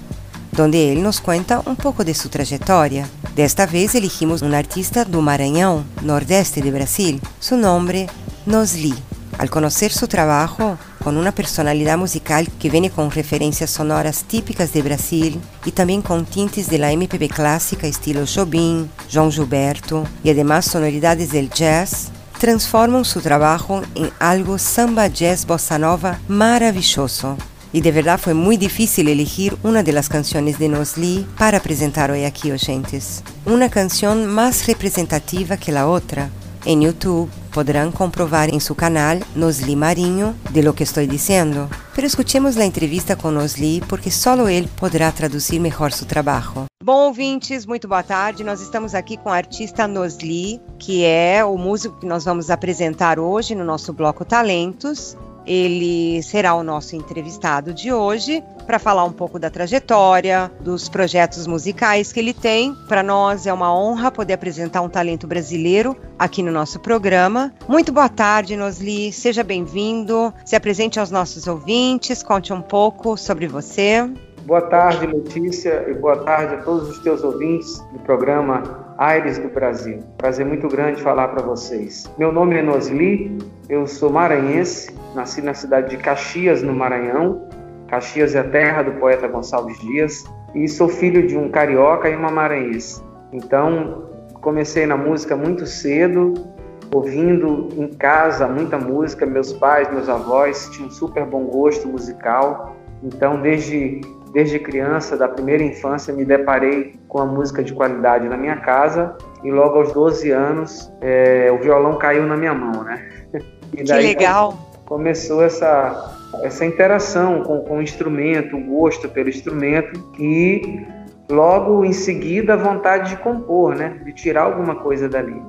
donde él nos cuenta un poco de su trayectoria. Desta vez elegimos un artista do Maranhão, nordeste de Brasil. Su nombre, Nosli. Al conocer su trabajo, con una personalidad musical que viene con referencias sonoras típicas de Brasil y también con tintes de la MPB clásica estilo Jobim, João Gilberto y además sonoridades del jazz, transforman su trabajo en algo samba jazz bossa nova maravilloso. Y de verdad fue muy difícil elegir una de las canciones de Nosli para presentar hoy aquí, oyentes. Una canción más representativa que la otra. En YouTube podrán comprobar en su canal Nosli Marinho de lo que estoy diciendo. Pero escuchemos la entrevista con Nosli porque solo él podrá traducir mejor su trabajo. Bom, ouvintes, muito boa tarde. Nós estamos aqui com o artista Nosli, que é o músico que nós vamos apresentar hoje no nosso bloco Talentos. Ele será o nosso entrevistado de hoje para falar um pouco da trajetória, dos projetos musicais que ele tem. Para nós é uma honra poder apresentar um talento brasileiro aqui no nosso programa. Muito boa tarde, Nosli. Seja bem-vindo. Se apresente aos nossos ouvintes, conte um pouco sobre você. Boa tarde, Letícia, e boa tarde a todos os teus ouvintes do programa Aires do Brasil. Prazer muito grande falar para vocês. Meu nome é Nosli, eu sou maranhense, nasci na cidade de Caxias, no Maranhão. Caxias é a terra do poeta Gonçalves Dias e sou filho de um carioca e uma maranhense. Então, comecei na música muito cedo, ouvindo em casa muita música. Meus pais, meus avós tinham um super bom gosto musical. Então, desde desde criança, da primeira infância, me deparei com a música de qualidade na minha casa e logo aos 12 anos é, o violão caiu na minha mão, né? <laughs> E daí, que legal! Começou essa, essa interação com, com o instrumento, o gosto pelo instrumento e logo em seguida a vontade de compor, né? De tirar alguma coisa dali.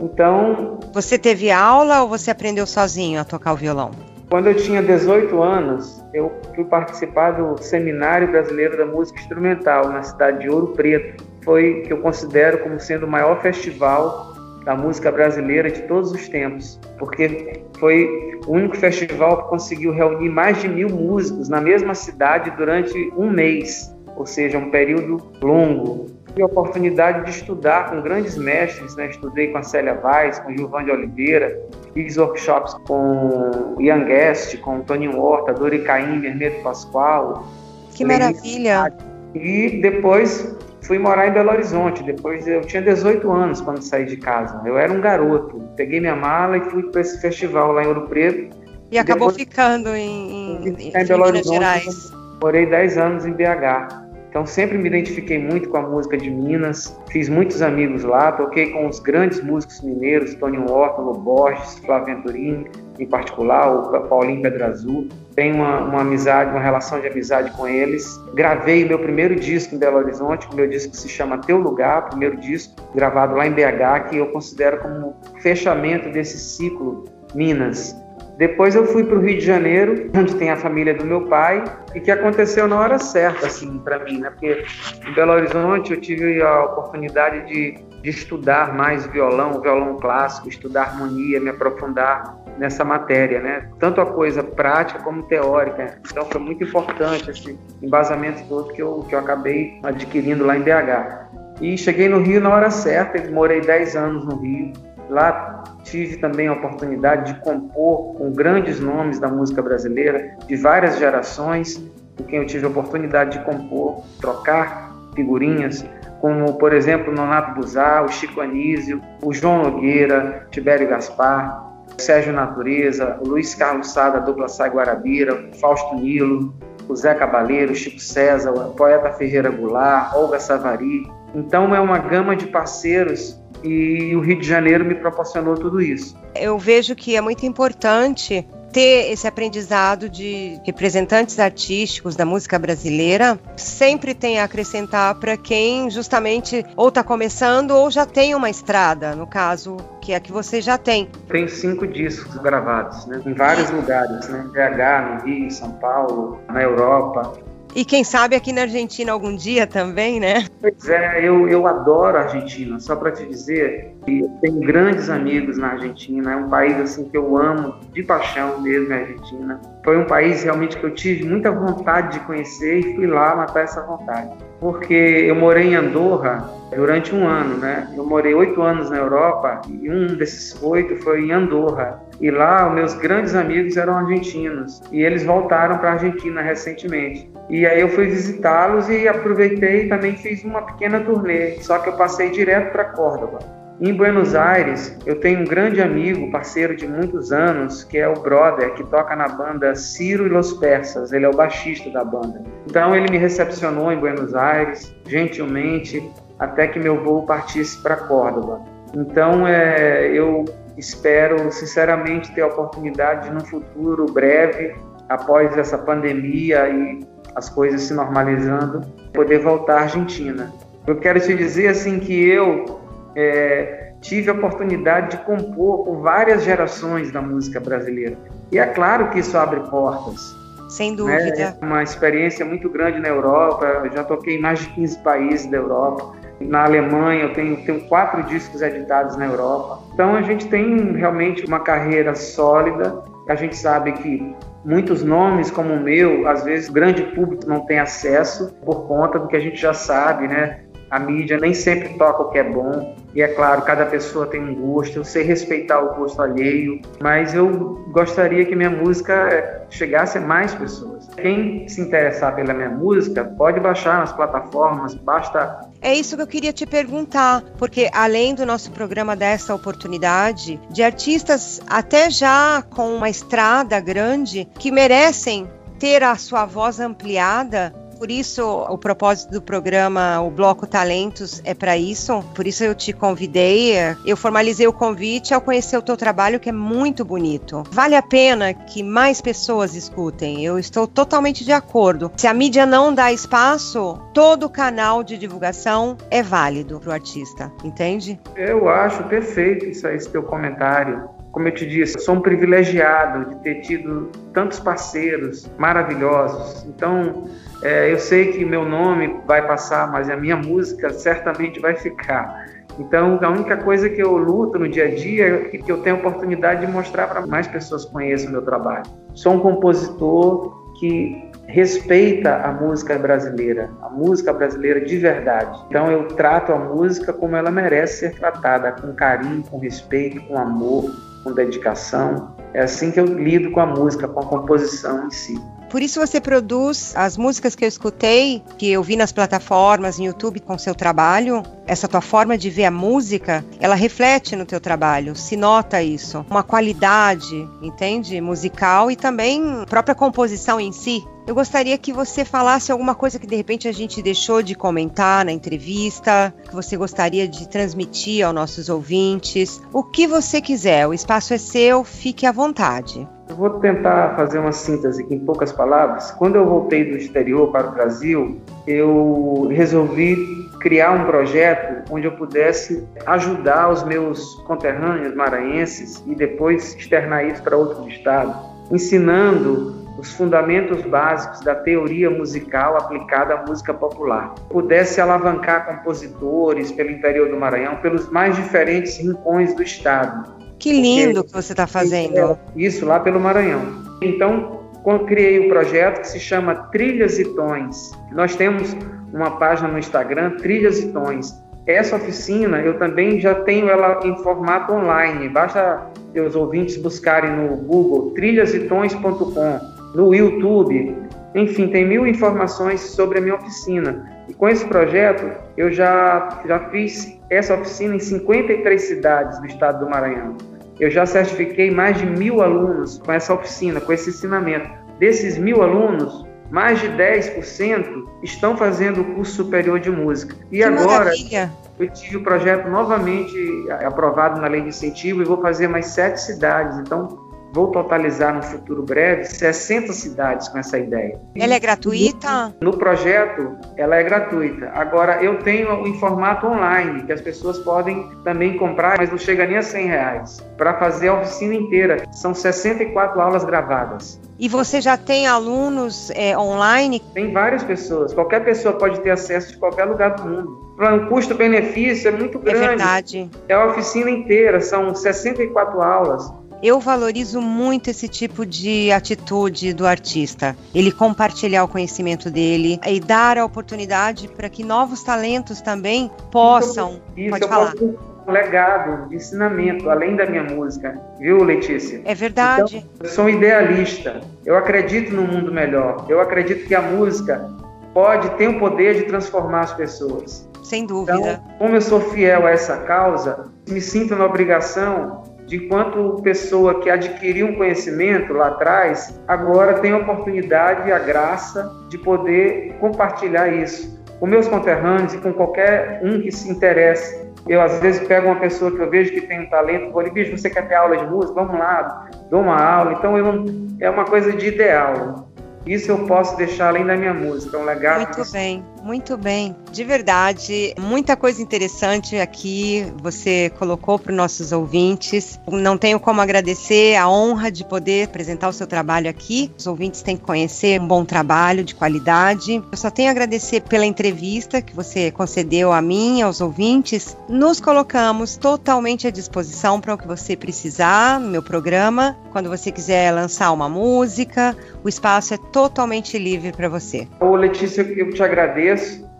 Então. Você teve aula ou você aprendeu sozinho a tocar o violão? Quando eu tinha 18 anos, eu fui participar do Seminário Brasileiro da Música Instrumental na cidade de Ouro Preto. Foi que eu considero como sendo o maior festival da música brasileira de todos os tempos, porque foi o único festival que conseguiu reunir mais de mil músicos na mesma cidade durante um mês, ou seja, um período longo tive a oportunidade de estudar com grandes mestres, né? Estudei com a Célia Vaz, com Gilvan de Oliveira, fiz workshops com Ian Guest, com Toninho Horta, Dori Caim, Hermeto Pascoal. Que maravilha! E depois fui morar em Belo Horizonte. Depois eu tinha 18 anos quando saí de casa. Eu era um garoto. Peguei minha mala e fui para esse festival lá em Ouro Preto. E, acabou depois, ficando em, em, em, em Belo Horizonte. Gerais. Morei 10 anos em BH. Então sempre me identifiquei muito com a música de Minas, fiz muitos amigos lá, toquei com os grandes músicos mineiros, Tony Horton, Borges, Flávio Venturini, em particular, o Paulinho Pedro Azul. Tenho uma, uma, amizade, uma relação de amizade com eles. Gravei meu primeiro disco em Belo Horizonte, o meu disco se chama Teu Lugar, primeiro disco gravado lá em BH, que eu considero como fechamento desse ciclo Minas. Depois eu fui para o Rio de Janeiro, onde tem a família do meu pai, e que aconteceu na hora certa, assim, para mim, né? Porque em Belo Horizonte eu tive a oportunidade de, de estudar mais violão, violão clássico, estudar harmonia, me aprofundar nessa matéria, né? Tanto a coisa prática como teórica. Então foi muito importante esse embasamento todo que eu, que eu acabei adquirindo lá em BH. E cheguei no Rio na hora certa, morei 10 anos no Rio. Lá tive também a oportunidade de compor com grandes nomes da música brasileira, de várias gerações, com quem eu tive a oportunidade de compor, trocar figurinhas, como, por exemplo, Nonato Buzar, o Chico Anísio, o João Nogueira, Tibério Gaspar, Sérgio Natureza, o Luiz Carlos Sá, da dupla Sai Guarabira, Fausto Nilo, o Zé Cabaleiro, Chico César, o poeta Ferreira Goulart, Olga Savari. Então é uma gama de parceiros e o Rio de Janeiro me proporcionou tudo isso. Eu vejo que é muito importante ter esse aprendizado de representantes artísticos da música brasileira sempre tem a acrescentar para quem justamente ou está começando ou já tem uma estrada, no caso que é que você já tem. Tem cinco discos gravados, né, em vários lugares, né, em BH, no Rio, em São Paulo, na Europa. E quem sabe aqui na Argentina algum dia também, né? Pois é, eu, eu adoro a Argentina. Só para te dizer que tenho grandes amigos na Argentina. É um país assim que eu amo de paixão mesmo, a Argentina. Foi um país realmente que eu tive muita vontade de conhecer e fui lá matar essa vontade. Porque eu morei em Andorra durante um ano, né? Eu morei oito anos na Europa e um desses oito foi em Andorra. E lá, meus grandes amigos eram argentinos e eles voltaram para a Argentina recentemente. E aí eu fui visitá-los e aproveitei e também fiz uma pequena turnê, só que eu passei direto para Córdoba. Em Buenos Aires, eu tenho um grande amigo, parceiro de muitos anos, que é o brother, que toca na banda Ciro e Los Persas. Ele é o baixista da banda. Então ele me recepcionou em Buenos Aires, gentilmente, até que meu voo partisse para Córdoba. Então é, eu espero sinceramente ter a oportunidade de, no futuro breve, após essa pandemia e as coisas se normalizando, poder voltar à Argentina. Eu quero te dizer assim que eu é, tive a oportunidade de compor com várias gerações da música brasileira. E é claro que isso abre portas. Sem dúvida. É uma experiência muito grande na Europa. Eu já toquei em mais de 15 países da Europa. Na Alemanha, eu tenho, tenho quatro discos editados na Europa. Então, a gente tem realmente uma carreira sólida. A gente sabe que muitos nomes como o meu, às vezes o grande público não tem acesso por conta do que a gente já sabe, né? A mídia nem sempre toca o que é bom. E é claro, cada pessoa tem um gosto, eu sei respeitar o gosto alheio, mas eu gostaria que minha música eh, chegasse a mais pessoas. Quem se interessar pela minha música pode baixar nas plataformas, basta. É isso que eu queria te perguntar, porque além do nosso programa dessa oportunidade, de artistas até já com uma estrada grande que merecem ter a sua voz ampliada, por isso o propósito do programa, o Bloco Talentos, é para isso. Por isso eu te convidei. Eu formalizei o convite ao conhecer o teu trabalho, que é muito bonito. Vale a pena que mais pessoas escutem. Eu estou totalmente de acordo. Se a mídia não dá espaço, todo canal de divulgação é válido para o artista, entende? Eu acho perfeito isso aí, esse teu comentário. Como eu te disse, sou um privilegiado de ter tido tantos parceiros maravilhosos. Então, é, eu sei que meu nome vai passar, mas a minha música certamente vai ficar. Então, a única coisa que eu luto no dia a dia é que eu tenho a oportunidade de mostrar para mais pessoas conheçam o meu trabalho. Sou um compositor que respeita a música brasileira, a música brasileira de verdade. Então eu trato a música como ela merece ser tratada, com carinho, com respeito, com amor, com dedicação. É assim que eu lido com a música, com a composição em si. Por isso você produz as músicas que eu escutei, que eu vi nas plataformas, no YouTube com seu trabalho. Essa tua forma de ver a música, ela reflete no teu trabalho, se nota isso. Uma qualidade, entende? Musical e também própria composição em si. Eu gostaria que você falasse alguma coisa que de repente a gente deixou de comentar na entrevista, que você gostaria de transmitir aos nossos ouvintes. O que você quiser, o espaço é seu, fique à vontade. Eu vou tentar fazer uma síntese aqui em poucas palavras. Quando eu voltei do exterior para o Brasil, eu resolvi criar um projeto onde eu pudesse ajudar os meus conterrâneos maranhenses e depois externar isso para outros estados, ensinando os fundamentos básicos da teoria musical aplicada à música popular. Pudesse alavancar compositores pelo interior do Maranhão, pelos mais diferentes rincões do estado. Que lindo que você está fazendo. Isso lá pelo Maranhão. Então, criei o um projeto que se chama Trilhas e Tons. Nós temos uma página no Instagram, Trilhas e Tons. Essa oficina eu também já tenho ela em formato online. Basta os ouvintes buscarem no Google trilhasetons.com no YouTube, enfim, tem mil informações sobre a minha oficina. E com esse projeto, eu já, já fiz essa oficina em 53 cidades do estado do Maranhão. Eu já certifiquei mais de mil alunos com essa oficina, com esse ensinamento. Desses mil alunos, mais de 10% estão fazendo o curso superior de música. E que agora, maravilha. eu tive o projeto novamente aprovado na lei de incentivo e vou fazer mais sete cidades. Então, Vou totalizar no futuro breve 60 cidades com essa ideia. Ela é gratuita? No projeto, ela é gratuita. Agora, eu tenho em formato online, que as pessoas podem também comprar, mas não chega nem a 100 reais, para fazer a oficina inteira. São 64 aulas gravadas. E você já tem alunos é, online? Tem várias pessoas. Qualquer pessoa pode ter acesso de qualquer lugar do mundo. O custo-benefício é muito grande. É verdade. É a oficina inteira, são 64 aulas. Eu valorizo muito esse tipo de atitude do artista. Ele compartilhar o conhecimento dele e dar a oportunidade para que novos talentos também possam. Isso, pode falar. posso legado de ensinamento, além da minha música, viu, Letícia? É verdade. Então, eu sou um idealista. Eu acredito no mundo melhor. Eu acredito que a música pode ter o poder de transformar as pessoas. Sem dúvida. Então, como eu sou fiel a essa causa, me sinto na obrigação de quanto pessoa que adquiriu um conhecimento lá atrás, agora tem a oportunidade e a graça de poder compartilhar isso com meus conterrâneos e com qualquer um que se interesse. Eu, às vezes, pego uma pessoa que eu vejo que tem um talento, vou ali, bicho, você quer ter aula de música? Vamos lá, dou uma aula. Então, eu, é uma coisa de ideal. Isso eu posso deixar além da minha música, é um legado. Muito bem, muito bem. De verdade, muita coisa interessante aqui você colocou para os nossos ouvintes. Não tenho como agradecer a honra de poder apresentar o seu trabalho aqui. Os ouvintes têm que conhecer um bom trabalho de qualidade. Eu só tenho a agradecer pela entrevista que você concedeu a mim, aos ouvintes. Nos colocamos totalmente à disposição para o que você precisar no meu programa. Quando você quiser lançar uma música, o espaço é totalmente livre para você. Ô Letícia, eu te agradeço.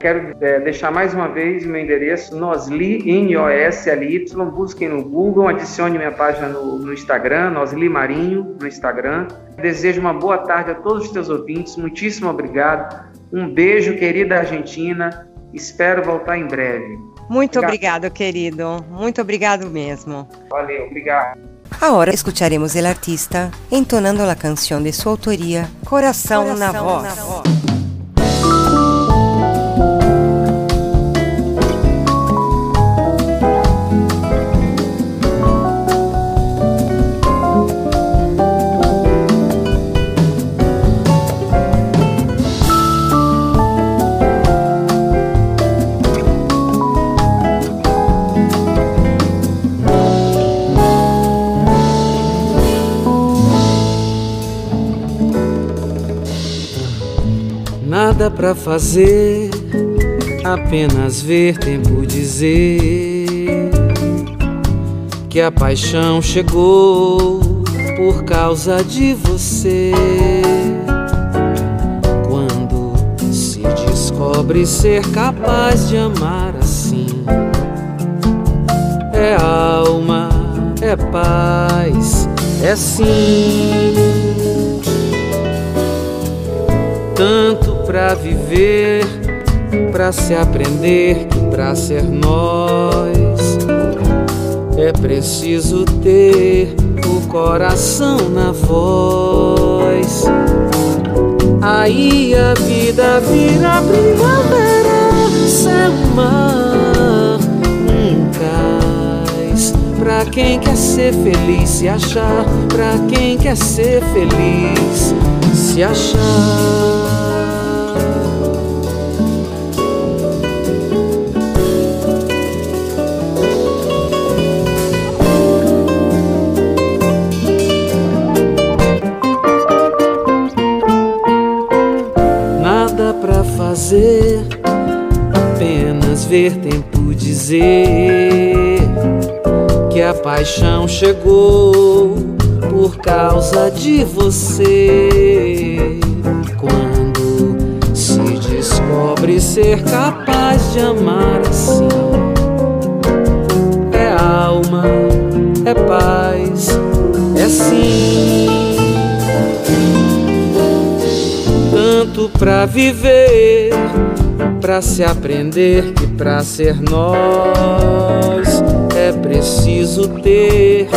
Quero é, deixar mais uma vez o meu endereço, Nosli, N-O-S-L-Y. Busquem no Google, adicione minha página no, no Instagram, Nosli Marinho, no Instagram. Desejo uma boa tarde a todos os teus ouvintes. Muitíssimo obrigado. Um beijo, querida Argentina. Espero voltar em breve. Muito obrigado, querido. Muito obrigado mesmo. Valeu, obrigado. Agora escucharemos o artista entonando a canção de sua autoria, Coração, Coração na Voz. Na voz. Nada pra fazer, apenas ver tempo dizer que a paixão chegou por causa de você. Quando se descobre ser capaz de amar assim, é alma, é paz, é sim. Tanto pra viver, pra se aprender que pra ser nós é preciso ter o coração na voz. Aí a vida vira primavera, céu, mar, um cais. Pra quem quer ser feliz, se achar. Pra quem quer ser feliz, se achar. Apenas ver tempo dizer que a paixão chegou por causa de você. Quando se descobre ser capaz de amar assim, é alma, é paz, é sim. Tanto pra viver, pra se aprender pra ser nós é preciso ter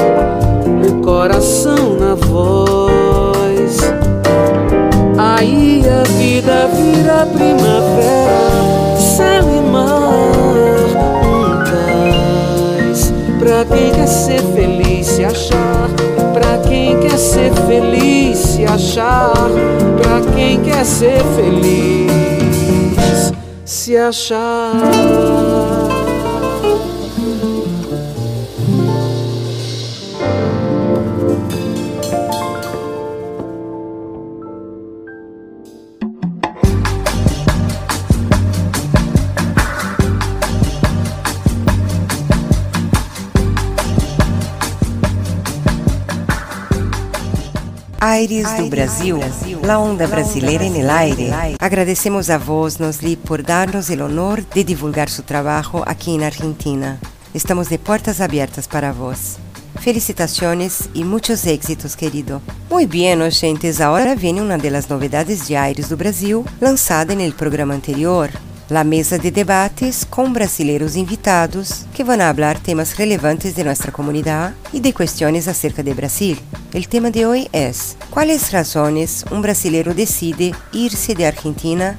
o coração na voz. Aí a vida vira primavera, céu e mar, um cais. Pra quem quer ser feliz, se achar. Pra quem quer ser feliz, se achar. Pra quem quer ser feliz, se achar. Aires do Brasil, la onda brasileira en el aire. Agradecemos a vos, Nosli, por darnos el honor de divulgar su trabajo aquí en Argentina. Estamos de puertas abiertas para vos. Felicitaciones y muchos éxitos, querido. Muy bien, oyentes, ahora viene una de las novedades de Aires do Brasil, lançada el programa anterior. La mesa de debates com brasileiros invitados que vão falar temas relevantes de nossa comunidade e de questões acerca de Brasil. O tema de hoje é: Quais razões um brasileiro decide ir-se de Argentina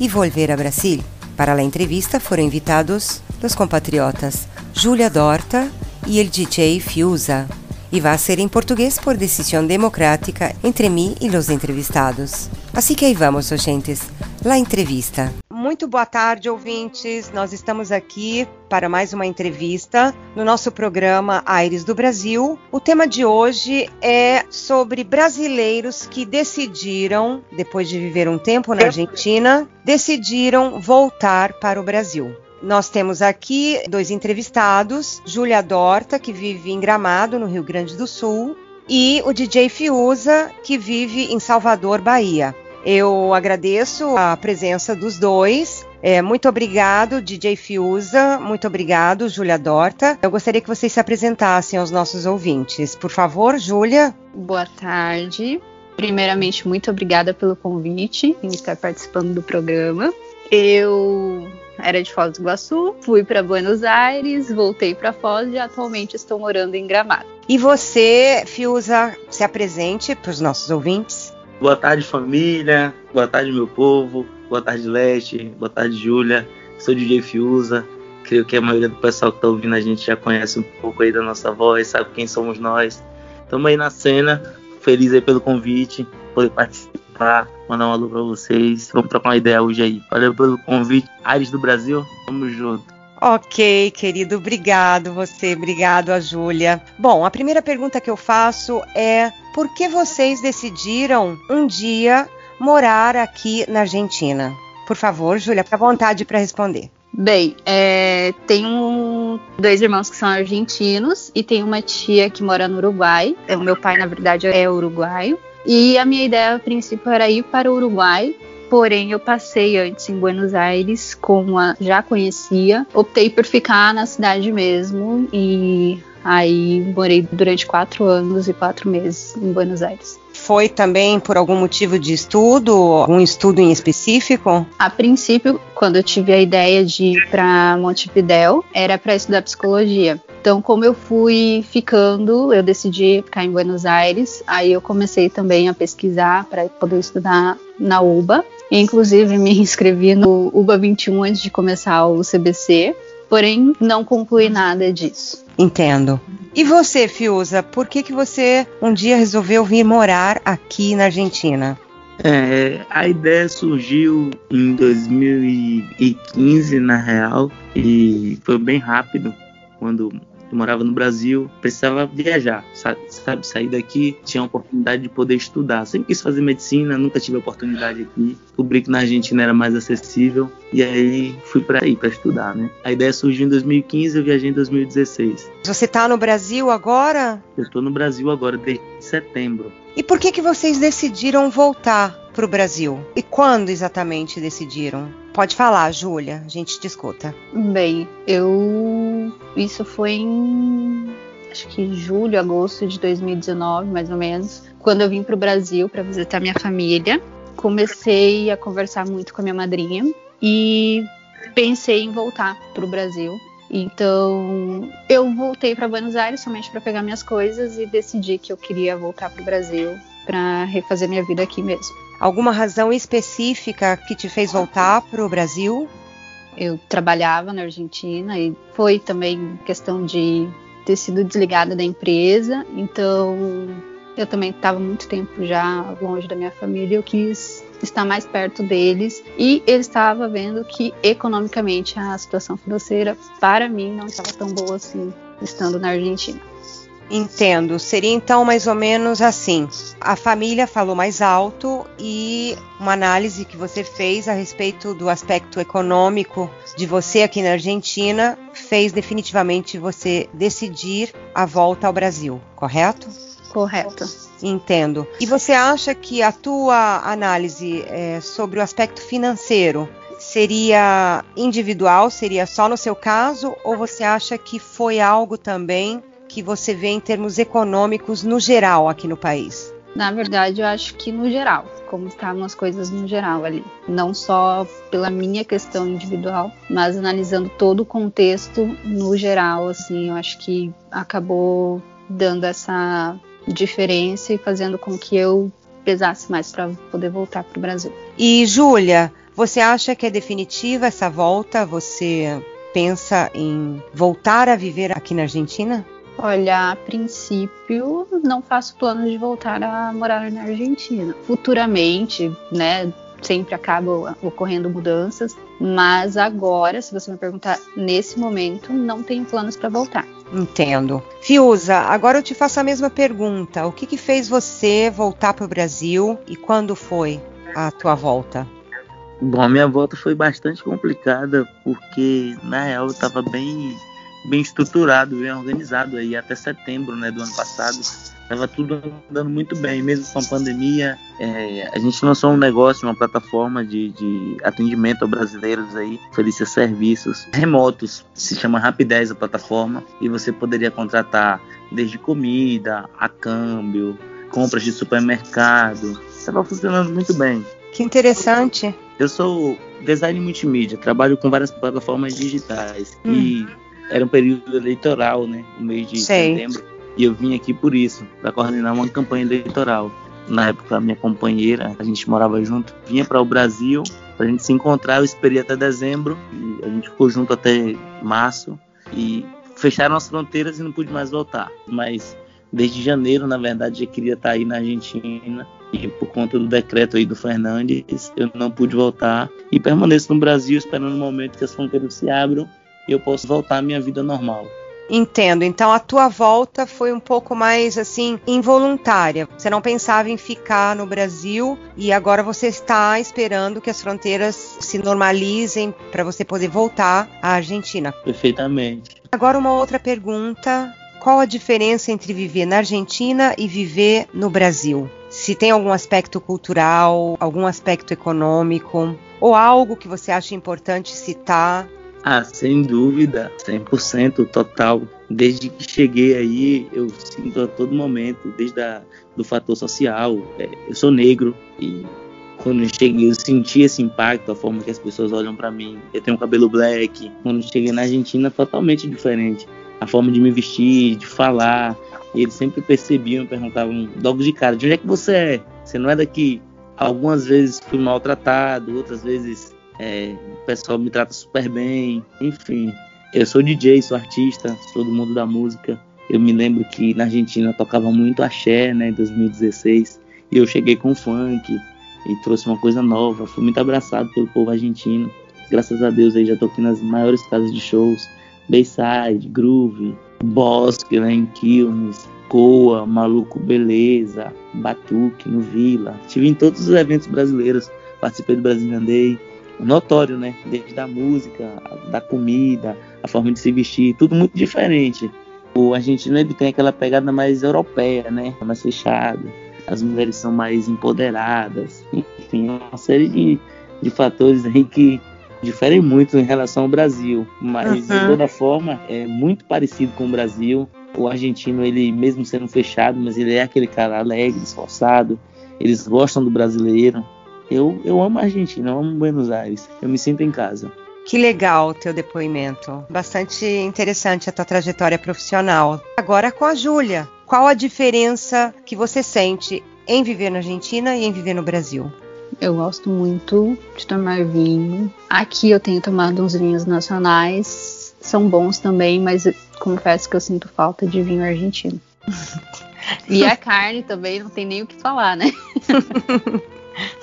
e volver a Brasil? Para a entrevista foram invitados os compatriotas Júlia Dorta e o DJ Fiusa. E vai ser em português por decisão democrática entre mim e os entrevistados. Assim que aí vamos, oyentes, la entrevista. Muito boa tarde, ouvintes. Nós estamos aqui para mais uma entrevista no nosso programa Aires do Brasil. O tema de hoje é sobre brasileiros que decidiram, depois de viver um tempo na Argentina, decidiram voltar para o Brasil. Nós temos aqui dois entrevistados, Júlia Dorta, que vive em Gramado, no Rio Grande do Sul, e o DJ Fiuza, que vive em Salvador, Bahia. Eu agradeço a presença dos dois. É, muito obrigado, DJ Fiuza. Muito obrigado, Júlia Dorta. Eu gostaria que vocês se apresentassem aos nossos ouvintes. Por favor, Júlia. Boa tarde. Primeiramente, muito obrigada pelo convite em estar participando do programa. Eu era de Foz do Iguaçu, fui para Buenos Aires, voltei para Foz e atualmente estou morando em Gramado. E você, Fiuza, se apresente para os nossos ouvintes. Boa tarde, família. Boa tarde, meu povo. Boa tarde, Leste. Boa tarde, Júlia. Sou DJ Fiuza. Creio que a maioria do pessoal que está ouvindo a gente já conhece um pouco aí da nossa voz, sabe quem somos nós. Estamos aí na cena. Feliz aí pelo convite, poder participar, mandar um alô para vocês. Vamos trocar uma ideia hoje aí. Valeu pelo convite. Ares do Brasil, tamo junto. Ok, querido, obrigado você, obrigado a Júlia. Bom, a primeira pergunta que eu faço é: por que vocês decidiram um dia morar aqui na Argentina? Por favor, Júlia, fica à vontade para responder. Bem, é, tenho dois irmãos que são argentinos e tem uma tia que mora no Uruguai. É, o meu pai, na verdade, é uruguaio. E a minha ideia a princípio era ir para o Uruguai, porém eu passei antes em Buenos Aires, como a, já conhecia, optei por ficar na cidade mesmo e aí morei durante quatro anos e quatro meses em Buenos Aires. Foi também por algum motivo de estudo, algum estudo em específico? A princípio, quando eu tive a ideia de ir para Montevidéu, era para estudar psicologia. Então, como eu fui ficando, eu decidi ficar em Buenos Aires. Aí eu comecei também a pesquisar para poder estudar na UBA. Inclusive me <laughs> inscrevi no UBA 21 antes de começar o CBC, porém não concluí nada disso. Entendo. E você, Fiuza, por que, que você um dia resolveu vir morar aqui na Argentina? É, a ideia surgiu em 2015, na real, e foi bem rápido. Quando eu morava no Brasil, precisava viajar, sabe, sair daqui, tinha a oportunidade de poder estudar. Sempre quis fazer medicina, nunca tive a oportunidade aqui. Descobri que na Argentina era mais acessível e aí fui para aí para estudar, né? A ideia surgiu em 2015, eu viajei em 2016. Você está no Brasil agora? Eu estou no Brasil agora desde setembro. E por que que vocês decidiram voltar para o Brasil? E quando exatamente decidiram? Pode falar, Júlia, a gente te escuta. Bem, eu. Isso foi em. Acho que julho, agosto de 2019, mais ou menos, quando eu vim para o Brasil para visitar minha família. Comecei a conversar muito com a minha madrinha e pensei em voltar para o Brasil. Então, eu voltei para Buenos Aires somente para pegar minhas coisas e decidi que eu queria voltar para o Brasil para refazer minha vida aqui mesmo. Alguma razão específica que te fez voltar para o Brasil? Eu trabalhava na Argentina e foi também questão de ter sido desligada da empresa, então eu também estava muito tempo já longe da minha família, eu quis estar mais perto deles e ele estava vendo que economicamente a situação financeira para mim não estava tão boa assim estando na Argentina. Entendo. Seria então mais ou menos assim: a família falou mais alto e uma análise que você fez a respeito do aspecto econômico de você aqui na Argentina fez definitivamente você decidir a volta ao Brasil, correto? Correto. Entendo. E você acha que a tua análise é, sobre o aspecto financeiro seria individual, seria só no seu caso, ou você acha que foi algo também que você vê em termos econômicos no geral aqui no país? Na verdade, eu acho que no geral, como estavam as coisas no geral ali. Não só pela minha questão individual, mas analisando todo o contexto no geral, assim, eu acho que acabou dando essa diferença e fazendo com que eu pesasse mais para poder voltar para o Brasil. E Júlia, você acha que é definitiva essa volta? Você pensa em voltar a viver aqui na Argentina? Olha, a princípio não faço planos de voltar a morar na Argentina. Futuramente, né, sempre acabam ocorrendo mudanças, mas agora, se você me perguntar nesse momento, não tenho planos para voltar. Entendo. Fiuza, agora eu te faço a mesma pergunta. O que, que fez você voltar para o Brasil e quando foi a tua volta? Bom, a minha volta foi bastante complicada porque na real eu estava bem bem estruturado, bem organizado aí até setembro, né, do ano passado. Tava tudo andando muito bem, mesmo com a pandemia. É, a gente lançou um negócio, uma plataforma de, de atendimento a brasileiros aí, oferecia serviços remotos. Se chama Rapidez a plataforma e você poderia contratar desde comida, a câmbio, compras de supermercado. Estava funcionando muito bem. Que interessante. Eu sou design multimídia, trabalho com várias plataformas digitais hum. e era um período eleitoral, né? O mês de Sei. setembro. E eu vim aqui por isso, para coordenar uma campanha eleitoral. Na época, a minha companheira, a gente morava junto, vinha para o Brasil para a gente se encontrar. Eu esperei até dezembro e a gente ficou junto até março e fecharam as fronteiras e não pude mais voltar. Mas desde janeiro, na verdade, eu queria estar aí na Argentina e por conta do decreto aí do Fernandes, eu não pude voltar e permaneço no Brasil esperando o momento que as fronteiras se abram e eu posso voltar à minha vida normal. Entendo. Então a tua volta foi um pouco mais assim involuntária. Você não pensava em ficar no Brasil e agora você está esperando que as fronteiras se normalizem para você poder voltar à Argentina. Perfeitamente. Agora uma outra pergunta. Qual a diferença entre viver na Argentina e viver no Brasil? Se tem algum aspecto cultural, algum aspecto econômico ou algo que você acha importante citar ah, sem dúvida, 100% total. Desde que cheguei aí, eu sinto a todo momento, desde a, do fator social. É, eu sou negro e quando eu cheguei, eu senti esse impacto, a forma que as pessoas olham para mim. Eu tenho um cabelo black. Quando cheguei na Argentina, totalmente diferente. A forma de me vestir, de falar. Eles sempre percebiam, perguntavam logo de cara: de onde é que você é? Você não é daqui? Algumas vezes fui maltratado, outras vezes é, o pessoal me trata super bem, enfim. Eu sou DJ, sou artista, sou do mundo da música. Eu me lembro que na Argentina tocava muito axé, né, em 2016, e eu cheguei com funk e trouxe uma coisa nova. Fui muito abraçado pelo povo argentino. Graças a Deus aí já tô aqui nas maiores casas de shows, Bayside, Groove, Bosque, né, em Quilmes, Coa, Maluco Beleza, Batuque, no Vila. Estive em todos os eventos brasileiros, participei do Brazilian Day, notório, né? Desde a música, da comida, a forma de se vestir, tudo muito diferente. O argentino ele tem aquela pegada mais europeia, né? Mais fechada. As mulheres são mais empoderadas. Enfim, uma série de, de fatores aí que diferem muito em relação ao Brasil, mas uhum. de toda forma é muito parecido com o Brasil. O argentino, ele mesmo sendo fechado, mas ele é aquele cara alegre, esforçado. Eles gostam do brasileiro. Eu, eu amo a Argentina, eu amo Buenos Aires. Eu me sinto em casa. Que legal o teu depoimento. Bastante interessante a tua trajetória profissional. Agora com a Júlia. Qual a diferença que você sente em viver na Argentina e em viver no Brasil? Eu gosto muito de tomar vinho. Aqui eu tenho tomado uns vinhos nacionais. São bons também, mas confesso que eu sinto falta de vinho argentino. <laughs> e a carne também não tem nem o que falar, né? <laughs>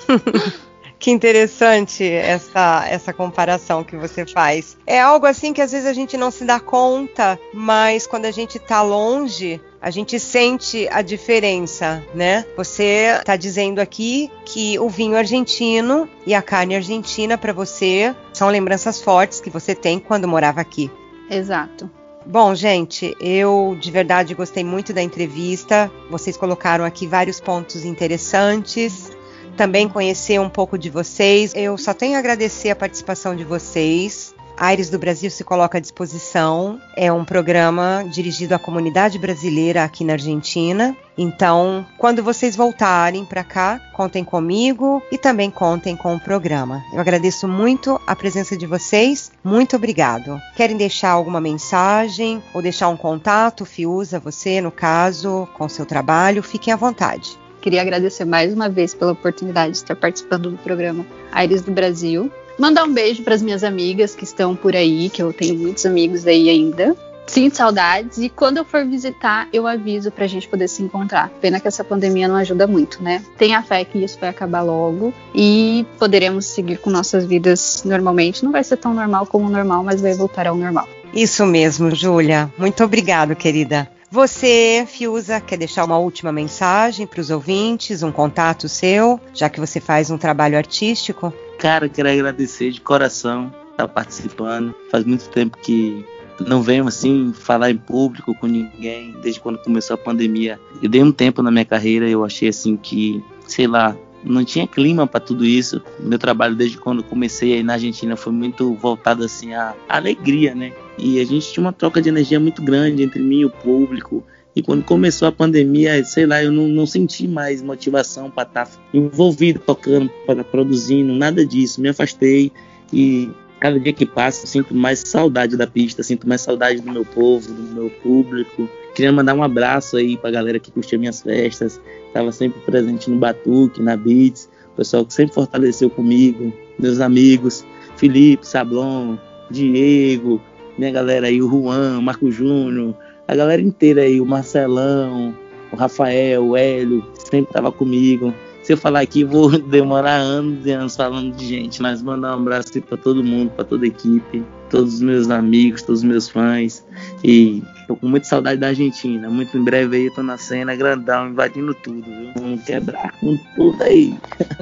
<laughs> Que interessante essa, essa comparação que você faz. É algo assim que às vezes a gente não se dá conta, mas quando a gente está longe, a gente sente a diferença, né? Você está dizendo aqui que o vinho argentino e a carne argentina para você são lembranças fortes que você tem quando morava aqui. Exato. Bom, gente, eu de verdade gostei muito da entrevista. Vocês colocaram aqui vários pontos interessantes também conhecer um pouco de vocês. Eu só tenho a agradecer a participação de vocês. Aires do Brasil se coloca à disposição. É um programa dirigido à comunidade brasileira aqui na Argentina. Então, quando vocês voltarem para cá, contem comigo e também contem com o programa. Eu agradeço muito a presença de vocês. Muito obrigado. Querem deixar alguma mensagem ou deixar um contato, Fiusa, você, no caso, com seu trabalho? Fiquem à vontade. Queria agradecer mais uma vez pela oportunidade de estar participando do programa Aires do Brasil. Mandar um beijo para as minhas amigas que estão por aí, que eu tenho muitos amigos aí ainda. Sinto saudades e quando eu for visitar, eu aviso pra gente poder se encontrar. Pena que essa pandemia não ajuda muito, né? Tenha fé que isso vai acabar logo e poderemos seguir com nossas vidas normalmente. Não vai ser tão normal como o normal, mas vai voltar ao normal. Isso mesmo, Júlia. Muito obrigado, querida. Você, Fiuza, quer deixar uma última mensagem para os ouvintes, um contato seu, já que você faz um trabalho artístico? Cara, quero agradecer de coração estar participando. Faz muito tempo que não venho assim falar em público com ninguém desde quando começou a pandemia. Eu dei um tempo na minha carreira, eu achei assim que, sei lá, não tinha clima para tudo isso. Meu trabalho desde quando comecei aí na Argentina foi muito voltado assim à alegria, né? E a gente tinha uma troca de energia muito grande entre mim e o público. E quando começou a pandemia, sei lá, eu não, não senti mais motivação para estar tá envolvido, tocando, para produzindo, nada disso. Me afastei e cada dia que passa sinto mais saudade da pista, sinto mais saudade do meu povo, do meu público. Queria mandar um abraço aí pra galera que curtia minhas festas, estava sempre presente no Batuque, na Beats, o pessoal que sempre fortaleceu comigo, meus amigos, Felipe, Sablon, Diego, minha galera aí, o Juan, o Marco Júnior, a galera inteira aí, o Marcelão, o Rafael, o Hélio, sempre tava comigo. Se eu falar aqui, vou <laughs> demorar anos e anos falando de gente, mas mandar um abraço para todo mundo, para toda a equipe, todos os meus amigos, todos os meus fãs. E Tô com muita saudade da Argentina. Muito em breve aí eu tô na cena, grandão, invadindo tudo, viu? Vamos quebrar com tudo aí.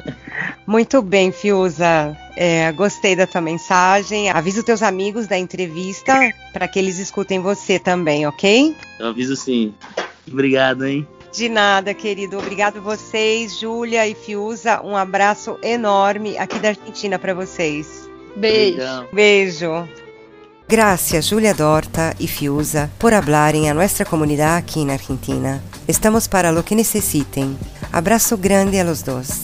<laughs> Muito bem, Fiuza. É, gostei da tua mensagem. Avisa os teus amigos da entrevista para que eles escutem você também, ok? Eu aviso sim. Obrigado, hein? De nada, querido. Obrigado vocês, Júlia e Fiuza. Um abraço enorme aqui da Argentina para vocês. Beijo. Beijo. Gracias, Julia Dorta y Fiusa, por hablarem a nuestra comunidad aquí en Argentina. Estamos para lo que necesiten. Abraço grande a los dos.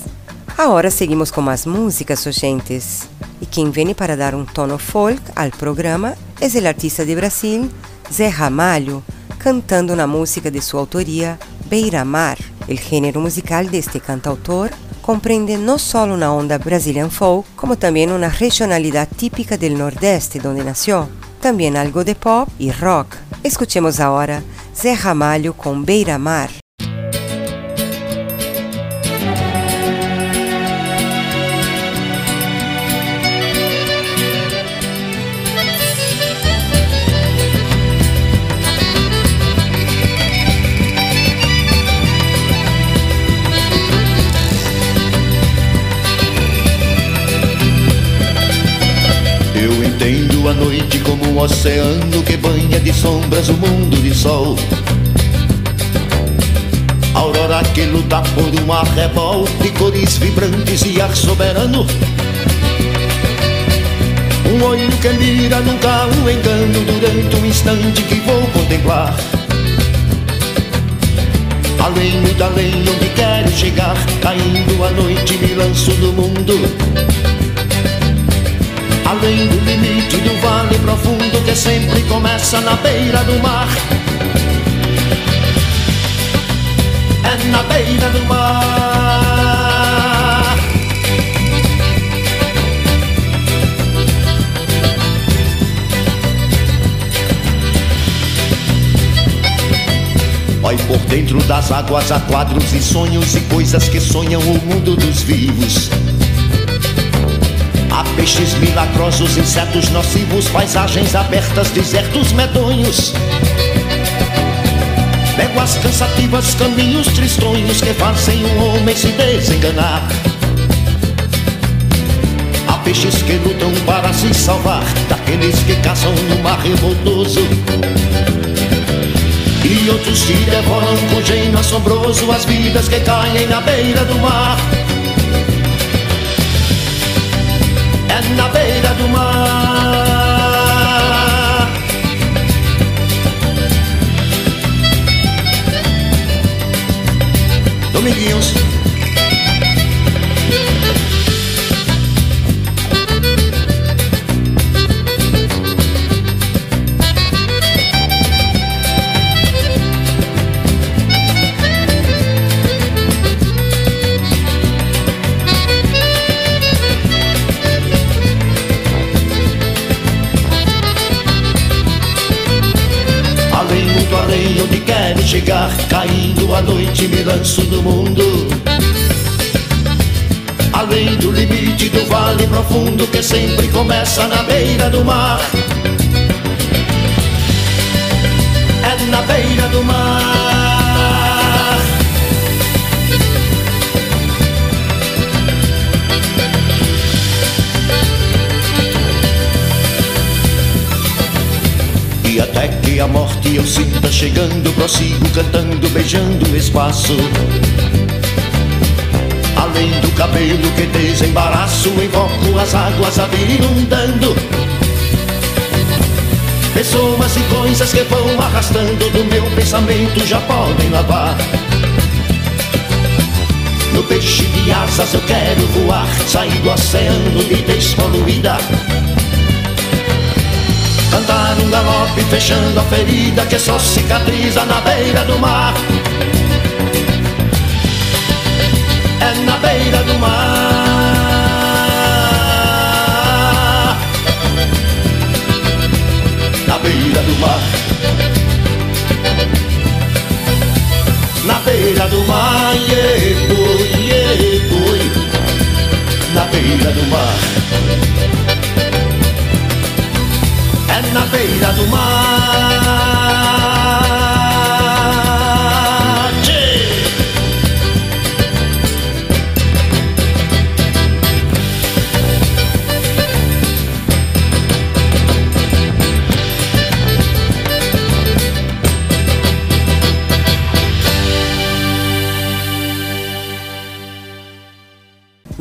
Agora seguimos com as músicas oyentes. E quem vem para dar um tono folk ao programa é o artista de Brasil, Zé Ramalho, cantando na música de sua autoria, Beira Mar. O gênero musical deste cantautor comprende não só uma onda Brazilian folk, como também uma regionalidade típica del Nordeste, donde nació, também algo de pop e rock. Escuchemos agora Zé Ramalho com Beira Mar. Um oceano que banha de sombras o mundo de sol. Aurora que luta por uma revolta de cores vibrantes e ar soberano. Um olho que mira nunca um engano durante um instante que vou contemplar. Além, muito além, onde quero chegar, caindo a noite me lanço do mundo. Além do limite do vale profundo que sempre começa na beira do mar. É na beira do mar. Vai por dentro das águas há quadros e sonhos e coisas que sonham o mundo dos vivos. Há peixes milagrosos, insetos nocivos, paisagens abertas, desertos medonhos. Léguas cansativas, caminhos tristonhos que fazem o homem se desenganar. Há peixes que lutam para se salvar daqueles que caçam no mar revoltoso. E outros que devoram com gênio assombroso as vidas que caem na beira do mar. Noite me lanço do mundo. Além do limite do vale profundo Que sempre começa na beira do mar. É na beira do mar até que a morte eu sinta chegando Prossigo cantando, beijando o espaço. Além do cabelo que desembaraço Invoco as águas a vir inundando. Pessoas e coisas que vão arrastando Do meu pensamento já podem lavar. No peixe de asas eu quero voar Sair do oceano de despoluída Cantar um galope fechando a ferida que só cicatriza na beira do mar. É na beira do mar. Na beira do mar. Na beira do mar, yeah, boy, yeah, boy. Na beira do mar. na beira do mar.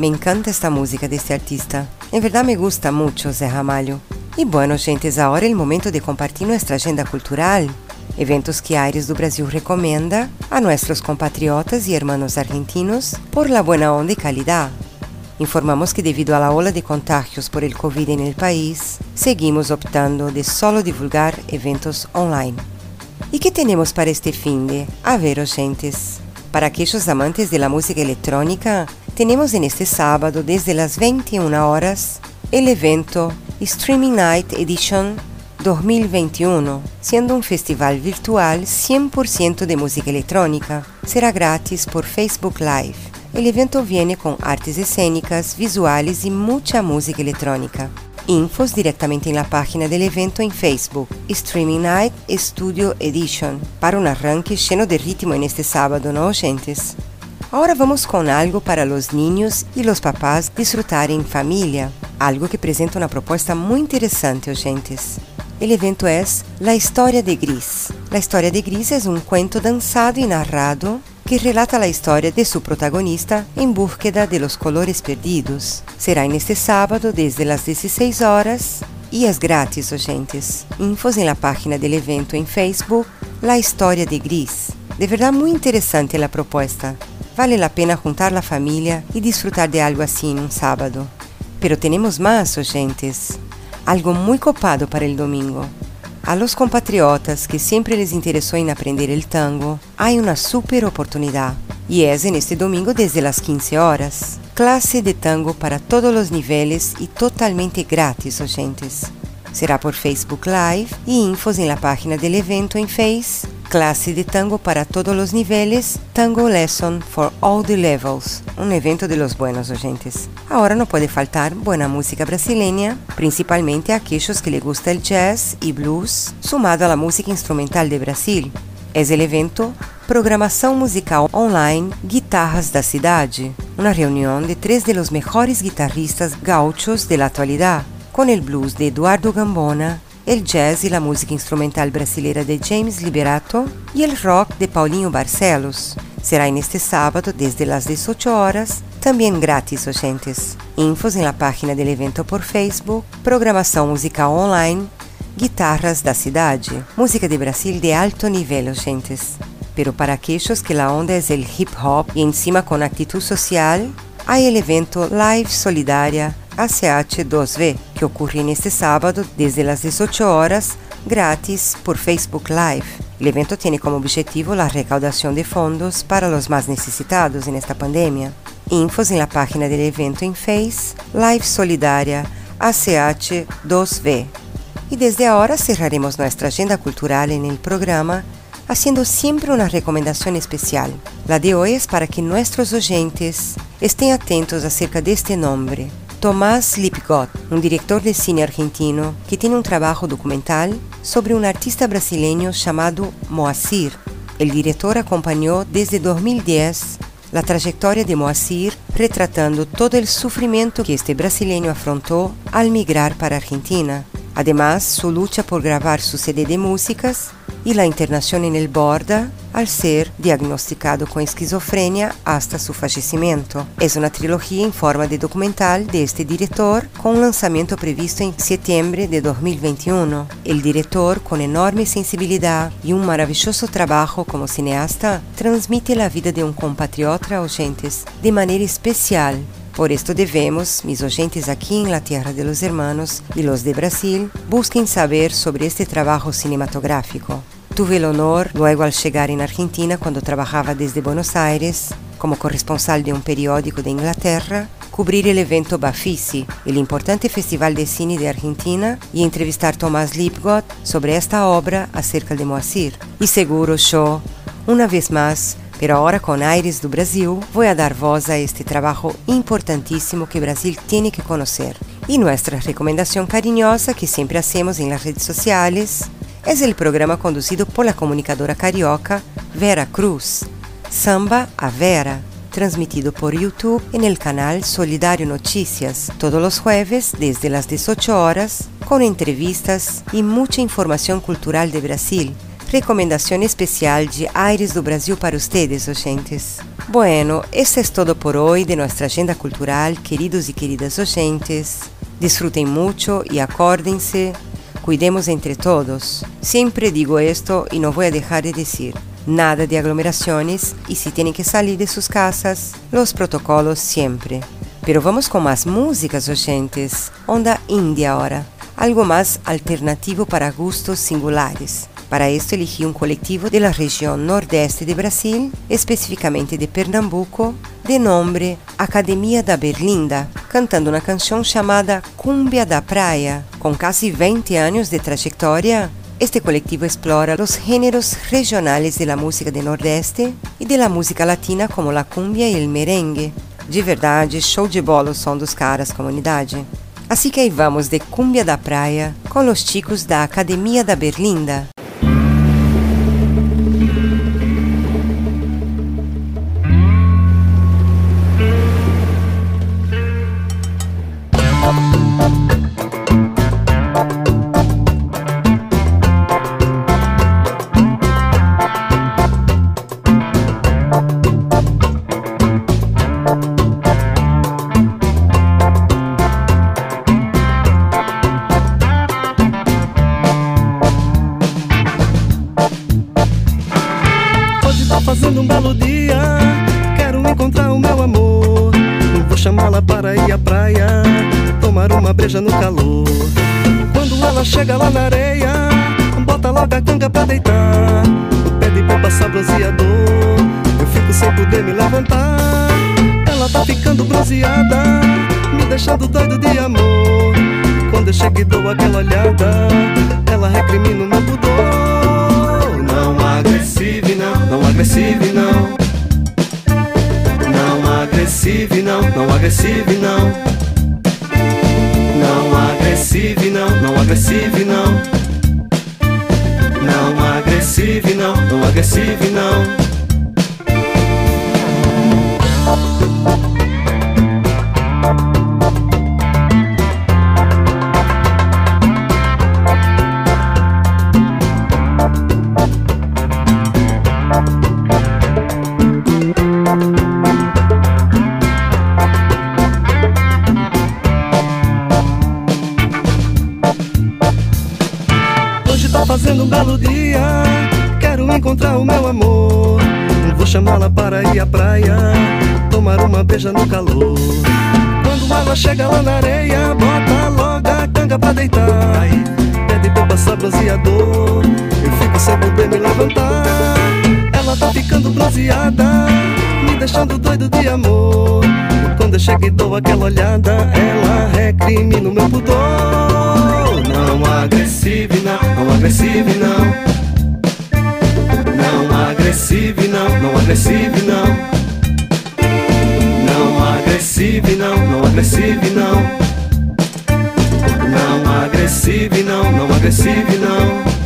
Me encanta esta música de este artista. En verdad me gusta mucho Zé Ramalho. Y bueno, gentes, ahora el momento de compartir nuestra agenda cultural. Eventos que Aires do Brasil recomenda a nuestros compatriotas y hermanos argentinos por la buena onda y calidad. Informamos que devido la ola de contagios por el COVID en el país, seguimos optando de solo divulgar eventos online. ¿Y qué tenemos para este fin de? A ver, oyentes. Para aquellos amantes de la música electrónica, tenemos en este sábado desde las 21 horas el evento Streaming Night Edition 2021, siendo un festival virtual 100% de música electrónica. Será gratis por Facebook Live. El evento viene con artes escénicas, visuales y mucha música electrónica. Infos directamente en la página del evento en Facebook, Streaming Night Studio Edition, para un arranque lleno de ritmo en este sábado, ¿no, oyentes? Ahora vamos con algo para los niños y los papás disfrutar en familia, algo que presenta una propuesta muy interesante, oyentes. El evento es La Historia de Gris. La Historia de Gris es un cuento danzado y narrado que relata la historia de su protagonista en búsqueda de los colores perdidos. Será en este sábado desde las 16 horas y es gratis, oyentes. Infos en la página del evento en Facebook, La Historia de Gris. De verdad muy interesante la propuesta. Vale la pena juntar la familia y disfrutar de algo así en un sábado. Pero tenemos más, oyentes. Algo muy copado para el domingo. A los compatriotas que siempre les interesó en aprender el tango, hay una super oportunidad. Y es en este domingo desde las 15 horas. Clase de tango para todos los niveles y totalmente gratis, oyentes. Será por Facebook Live y infos en la página del evento en Face. Clase de tango para todos los niveles, Tango Lesson for All the Levels, un evento de los buenos oyentes. Ahora no puede faltar buena música brasileña, principalmente a aquellos que les gusta el jazz y blues, sumado la música instrumental de Brasil. Es el evento Programação Musical Online Guitarras da Cidade, una reunión de tres de los mejores guitarristas gauchos de la actualidad, con el blues de Eduardo Gambona, el jazz y la música instrumental brasileira de James Liberato y el rock de Paulinho Barcelos. Será en este sábado desde las 18 horas, también gratis, oyentes. Infos en la página del evento por Facebook, programação musical online, guitarras da cidade, música de Brasil de alto nivel, oyentes. Pero para aquellos que la onda es el hip hop y encima con actitud social, hay el evento Live Solidaria ACH2V, que ocurre neste sábado desde las 18 horas, gratis por Facebook Live. El evento tiene como objetivo la recaudación de fondos para los más necesitados en esta pandemia. Infos en la página del evento en Face, Live Solidaria ACH2V. Y desde ahora cerraremos nuestra agenda cultural el programa haciendo siempre una recomendación especial. La de hoy es para que nuestros oyentes estén atentos acerca de este nombre, Tomás Lipgott, un director de cine argentino que tiene un trabajo documental sobre un artista brasileño llamado Moacir. El director acompañó desde 2010 la trayectoria de Moacir retratando todo el sufrimiento que este brasileño afrontó al migrar para Argentina. Además, su lucha por grabar su CD de músicas y la internación en el Borda al ser diagnosticado con esquizofrenia hasta su fallecimiento. Es una trilogía en forma de documental de este director con un lanzamiento previsto en septiembre de 2021. El director, con enorme sensibilidad y un maravilloso trabajo como cineasta, transmite la vida de un compatriota oyentes de manera especial por esto debemos, mis oyentes aquí en la tierra de los hermanos y los de Brasil, busquen saber sobre este trabajo cinematográfico. Tuve el honor, luego al llegar en Argentina cuando trabajaba desde Buenos Aires, como corresponsal de un periódico de Inglaterra, cubrir el evento Bafisi, el importante festival de cine de Argentina, y entrevistar Tomás Lipgott sobre esta obra acerca de Moacir. Y seguro yo, una vez más, pero ahora con Aires do Brasil, voy a dar voz a este trabajo importantísimo que Brasil tiene que conocer. Y nuestra recomendación cariñosa que siempre hacemos en las redes sociales es el programa conducido por la comunicadora carioca Vera Cruz, Samba a Vera, transmitido por YouTube en el canal Solidario Noticias todos los jueves desde las 18 horas, con entrevistas y mucha información cultural de Brasil recomendación especial de Aires do Brasil para ustedes, oyentes. Bueno, esto es todo por hoy de nuestra agenda cultural, queridos y queridas oyentes. Disfruten mucho y acórdense, cuidemos entre todos. Siempre digo esto y no voy a dejar de decir. Nada de aglomeraciones y si tienen que salir de sus casas, los protocolos siempre. Pero vamos con más músicas, oyentes. Onda India ahora. Algo más alternativo para gustos singulares. Para esto elegí un colectivo de la región nordeste de Brasil, específicamente de Pernambuco, de nombre Academia da Berlinda, cantando una canción llamada Cumbia da Praia. Con casi 20 años de trayectoria, este colectivo explora los géneros regionales de la música de Nordeste e de la música latina como la cumbia e el merengue. De verdade, show de bola o som dos caras, comunidade. Assim que aí vamos de Cumbia da Praia com os chicos da Academia da Berlinda. Breja no calor. Quando ela chega lá na areia, bota logo a canga pra deitar. O pé de pé passa bronzeador, eu fico sem poder me levantar. Ela tá ficando bronzeada, me deixando doido de amor. Quando eu chego e dou aquela olhada, ela recrimina o meu pudor. Não agressive não, não agressive não. Não agressive não, não agressive. Não agressivo e não tá fazendo um belo dia encontrar o meu amor. Vou chamá-la para ir à praia, tomar uma beija no calor. Quando ela chega lá na areia, bota logo a canga pra deitar. Pede pra passar bronzeador, eu fico sem poder me levantar. Ela tá ficando bronzeada, me deixando doido de amor. Quando eu chego e dou aquela olhada, ela recrimina o meu pudor. Não agressive não, não agressive não. Agressive não, não agressive não. Não agressive não, não agressive não. Não agressive não, não agressive. Não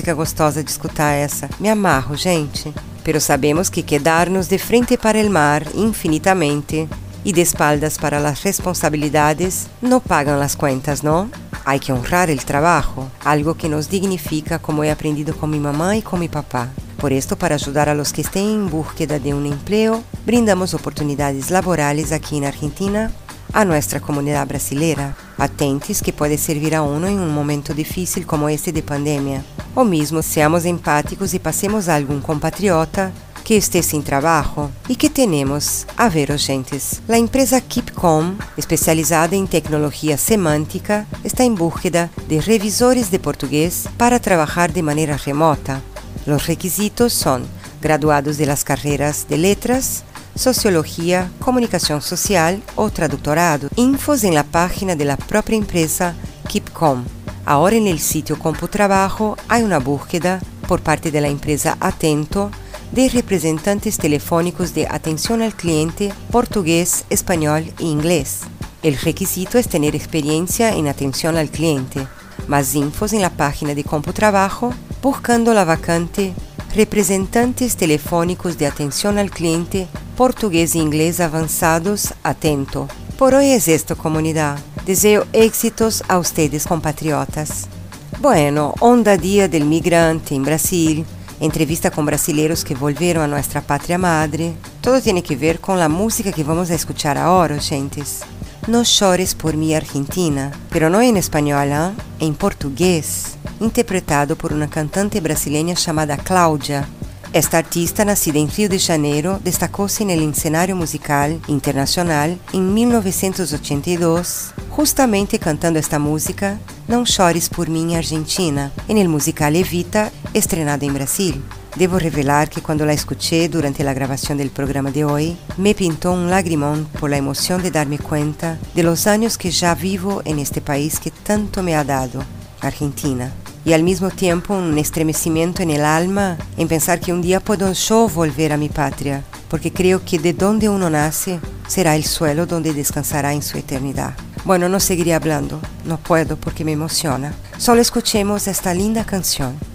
música gostosa de escutar essa. Me amarro, gente. Pero sabemos que quedarnos de frente para el mar infinitamente y de espaldas para las responsabilidades no pagan las cuentas, ¿no? Hay que honrar el trabajo, algo que nos dignifica como he aprendido con mi mamá y con mi papá. Por esto, para ayudar a los que estén en búsqueda de un empleo, brindamos oportunidades laborales aquí en Argentina a nuestra comunidad brasileira, patentes que puede servir a uno en un momento difícil como este de pandemia. O mismo seamos empáticos y pasemos a algún compatriota que esté sin trabajo. ¿Y qué tenemos? A ver, oyentes. La empresa Keepcom, especializada en tecnología semántica, está en búsqueda de revisores de portugués para trabajar de manera remota. Los requisitos son graduados de las carreras de letras, sociología, comunicación social o traductorado. Infos en la página de la propia empresa Keepcom. Ahora en el sitio CompuTrabajo hay una búsqueda por parte de la empresa Atento de representantes telefónicos de atención al cliente portugués, español e inglés. El requisito es tener experiencia en atención al cliente. Más infos en la página de CompuTrabajo buscando la vacante Representantes telefónicos de atención al cliente portugués e inglés avanzados atento. Por hoy es esto comunidad. Deseo éxitos a ustedes compatriotas. Bueno, onda Día del Migrante en Brasil, entrevista con brasileros que volvieron a nuestra patria madre. Todo tiene que ver con la música que vamos a escuchar ahora, gentes. No chores por mi Argentina, pero no en español, ¿eh? en portugués, interpretado por una cantante brasileña llamada Cláudia. Esta artista, nacida en Rio de Janeiro, destacó-se en el escenario musical internacional en 1982, justamente cantando esta música Não Chores por Mim Argentina, en el musical Evita, estrenado en Brasil. Debo revelar que cuando la escuché durante la grabación del programa de hoy, me pintó un lagrimón por la emoción de darme cuenta de los años que ya vivo en este país que tanto me ha dado, Argentina. Y al mismo tiempo un estremecimiento en el alma en pensar que un día puedo yo volver a mi patria, porque creo que de donde uno nace será el suelo donde descansará en su eternidad. Bueno, no seguiré hablando, no puedo porque me emociona. Solo escuchemos esta linda canción.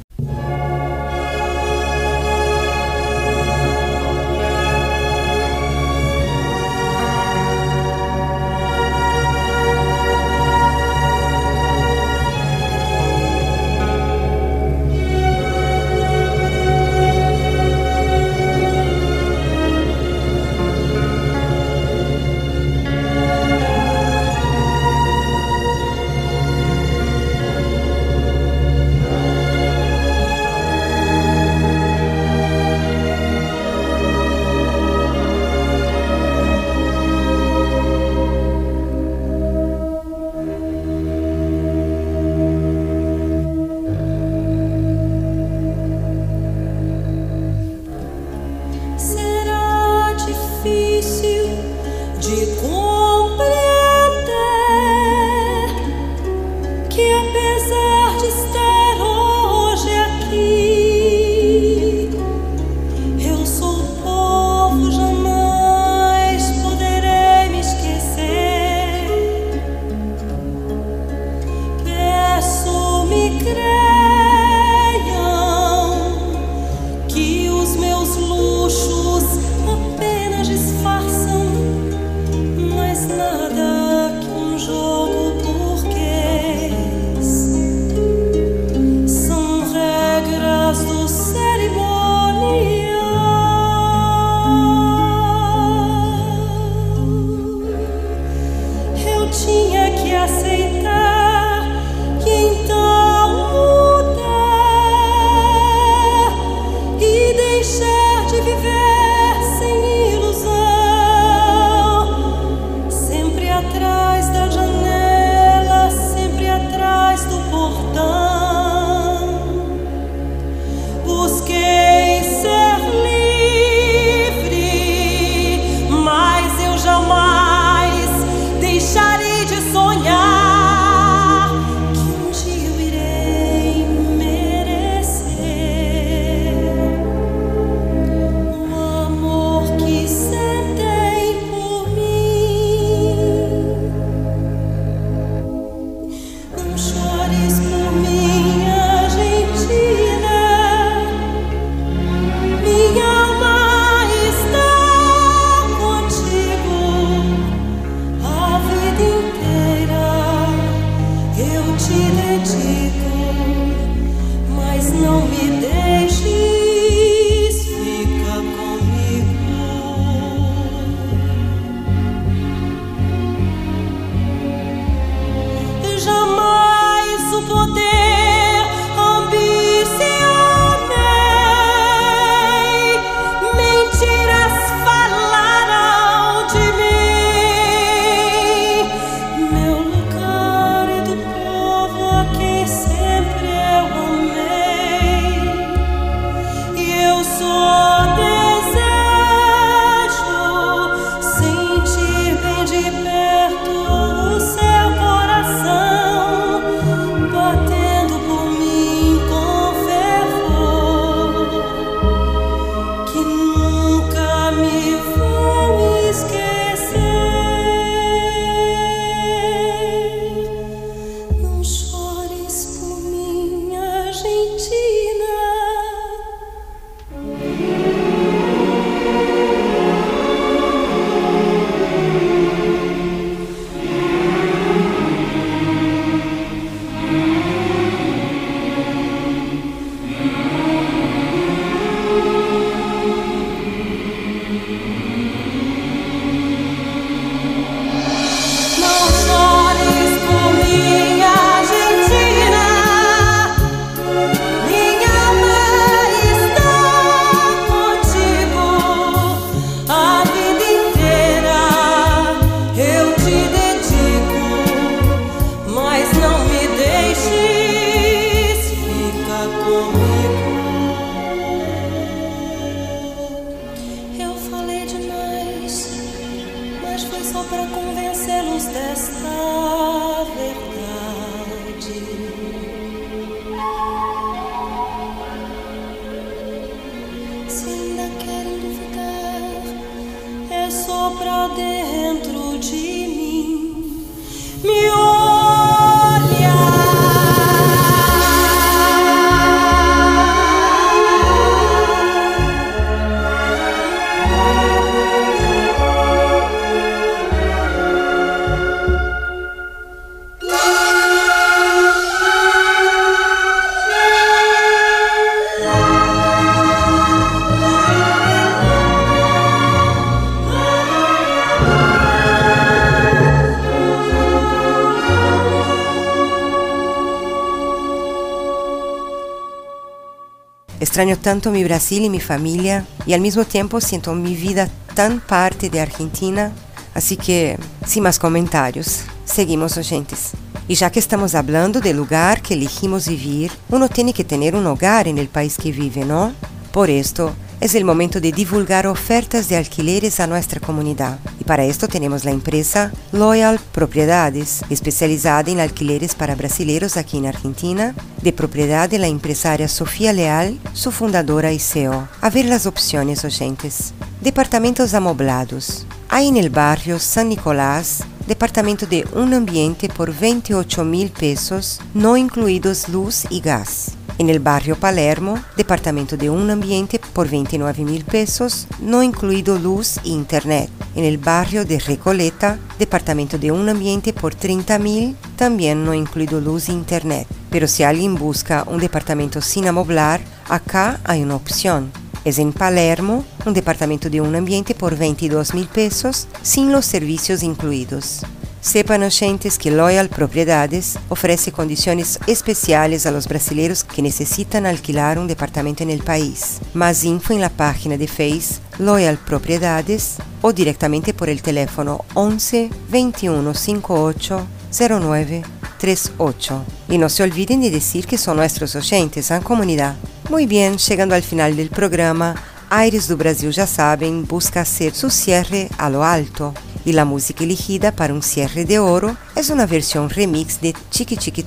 Extraño tanto mi Brasil y mi familia y al mismo tiempo siento mi vida tan parte de Argentina, así que sin más comentarios, seguimos oyentes. Y ya que estamos hablando del lugar que elegimos vivir, uno tiene que tener un hogar en el país que vive, ¿no? Por esto, es el momento de divulgar ofertas de alquileres a nuestra comunidad. Y para esto tenemos la empresa Loyal Propiedades, especializada en alquileres para brasileños aquí en Argentina, de propiedad de la empresaria Sofía Leal, su fundadora y CEO. A ver las opciones, oyentes. Departamentos amoblados. Hay en el barrio San Nicolás departamento de un ambiente por 28 mil pesos, no incluidos luz y gas. En el barrio Palermo, departamento de un ambiente por 29 mil pesos, no incluido luz e internet. En el barrio de Recoleta, departamento de un ambiente por 30 mil, también no incluido luz e internet. Pero si alguien busca un departamento sin amoblar, acá hay una opción. Es en Palermo, un departamento de un ambiente por 22 mil pesos, sin los servicios incluidos. Sepan oyentes que Loyal Propiedades ofrece condiciones especiales a los brasileños que necesitan alquilar un departamento en el país. Más info en la página de Face Loyal Propiedades o directamente por el teléfono 11 21 58 09 38. Y no se olviden de decir que son nuestros oyentes en comunidad. Muy bien, llegando al final del programa, Aires do Brasil já sabem, busca hacer su cierre a lo alto. Y la música elegida para un cierre de oro es una versión remix de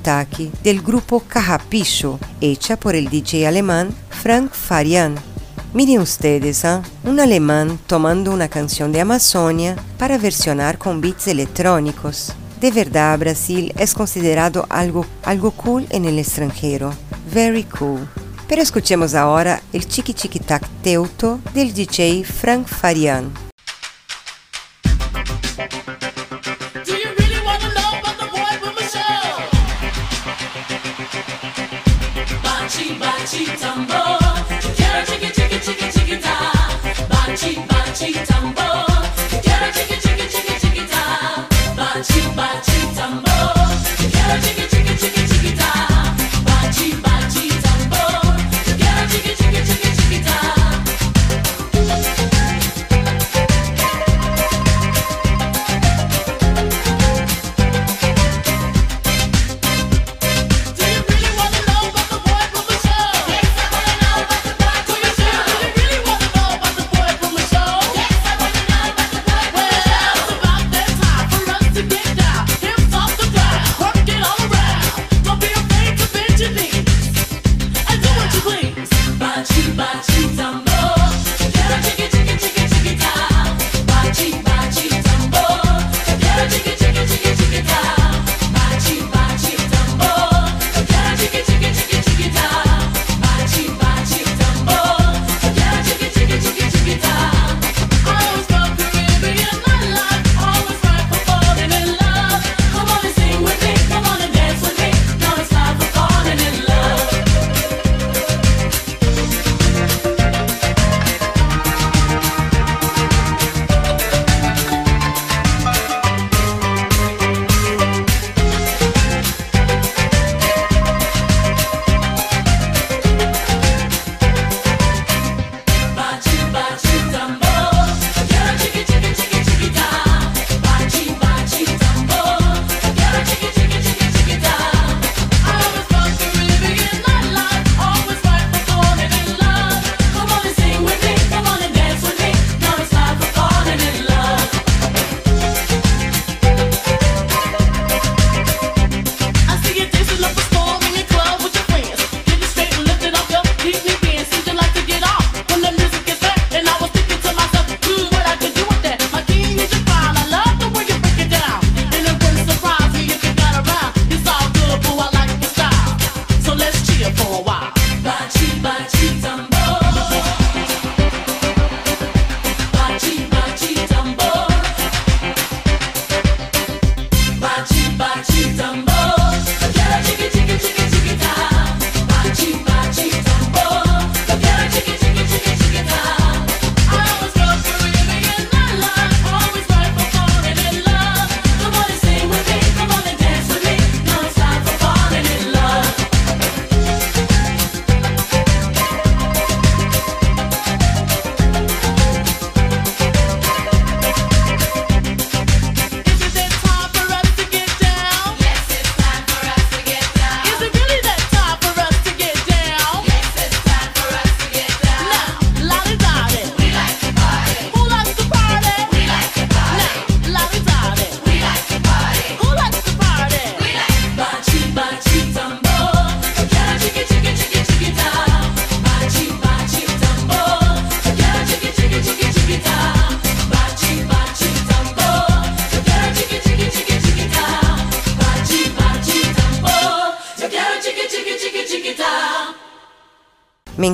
Taki del grupo Carrapicho, hecha por el DJ alemán Frank Farian. Miren ustedes, ¿ah? un alemán tomando una canción de Amazonia para versionar con beats electrónicos. De verdad, Brasil es considerado algo, algo cool en el extranjero. Very cool. Pero escuchemos ahora el Tiki Tiki Tac Teuto del DJ Frank Farian. Do you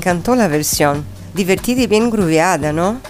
encantó la versión. Divertida y bien grooveada, ¿no?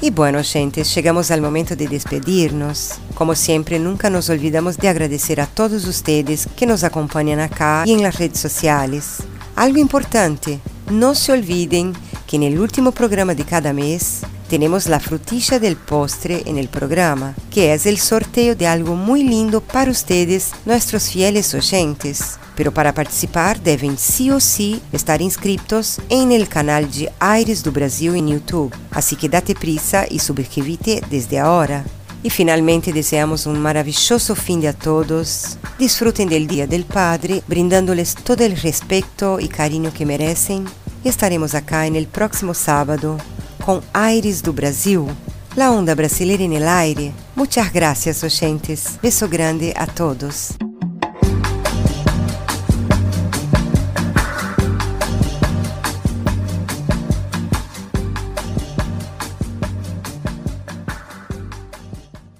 Y bueno, gente, llegamos al momento de despedirnos. Como siempre, nunca nos olvidamos de agradecer a todos ustedes que nos acompañan acá y en las redes sociales. Algo importante, no se olviden que en el último programa de cada mes tenemos la frutilla del postre en el programa, que es el sorteo de algo muy lindo para ustedes, nuestros fieles oyentes. Pero para participar deben sí o sí estar inscritos en el canal de Aires do Brasil en YouTube. Así que date prisa y suscríbete desde ahora. Y finalmente deseamos un maravilloso fin de a todos. Disfruten del Día del Padre, brindándoles todo el respeto y cariño que merecen. Y estaremos acá el próximo sábado con Aires do Brasil, la onda brasileira en el aire. Muchas gracias, oyentes. Beso grande a todos.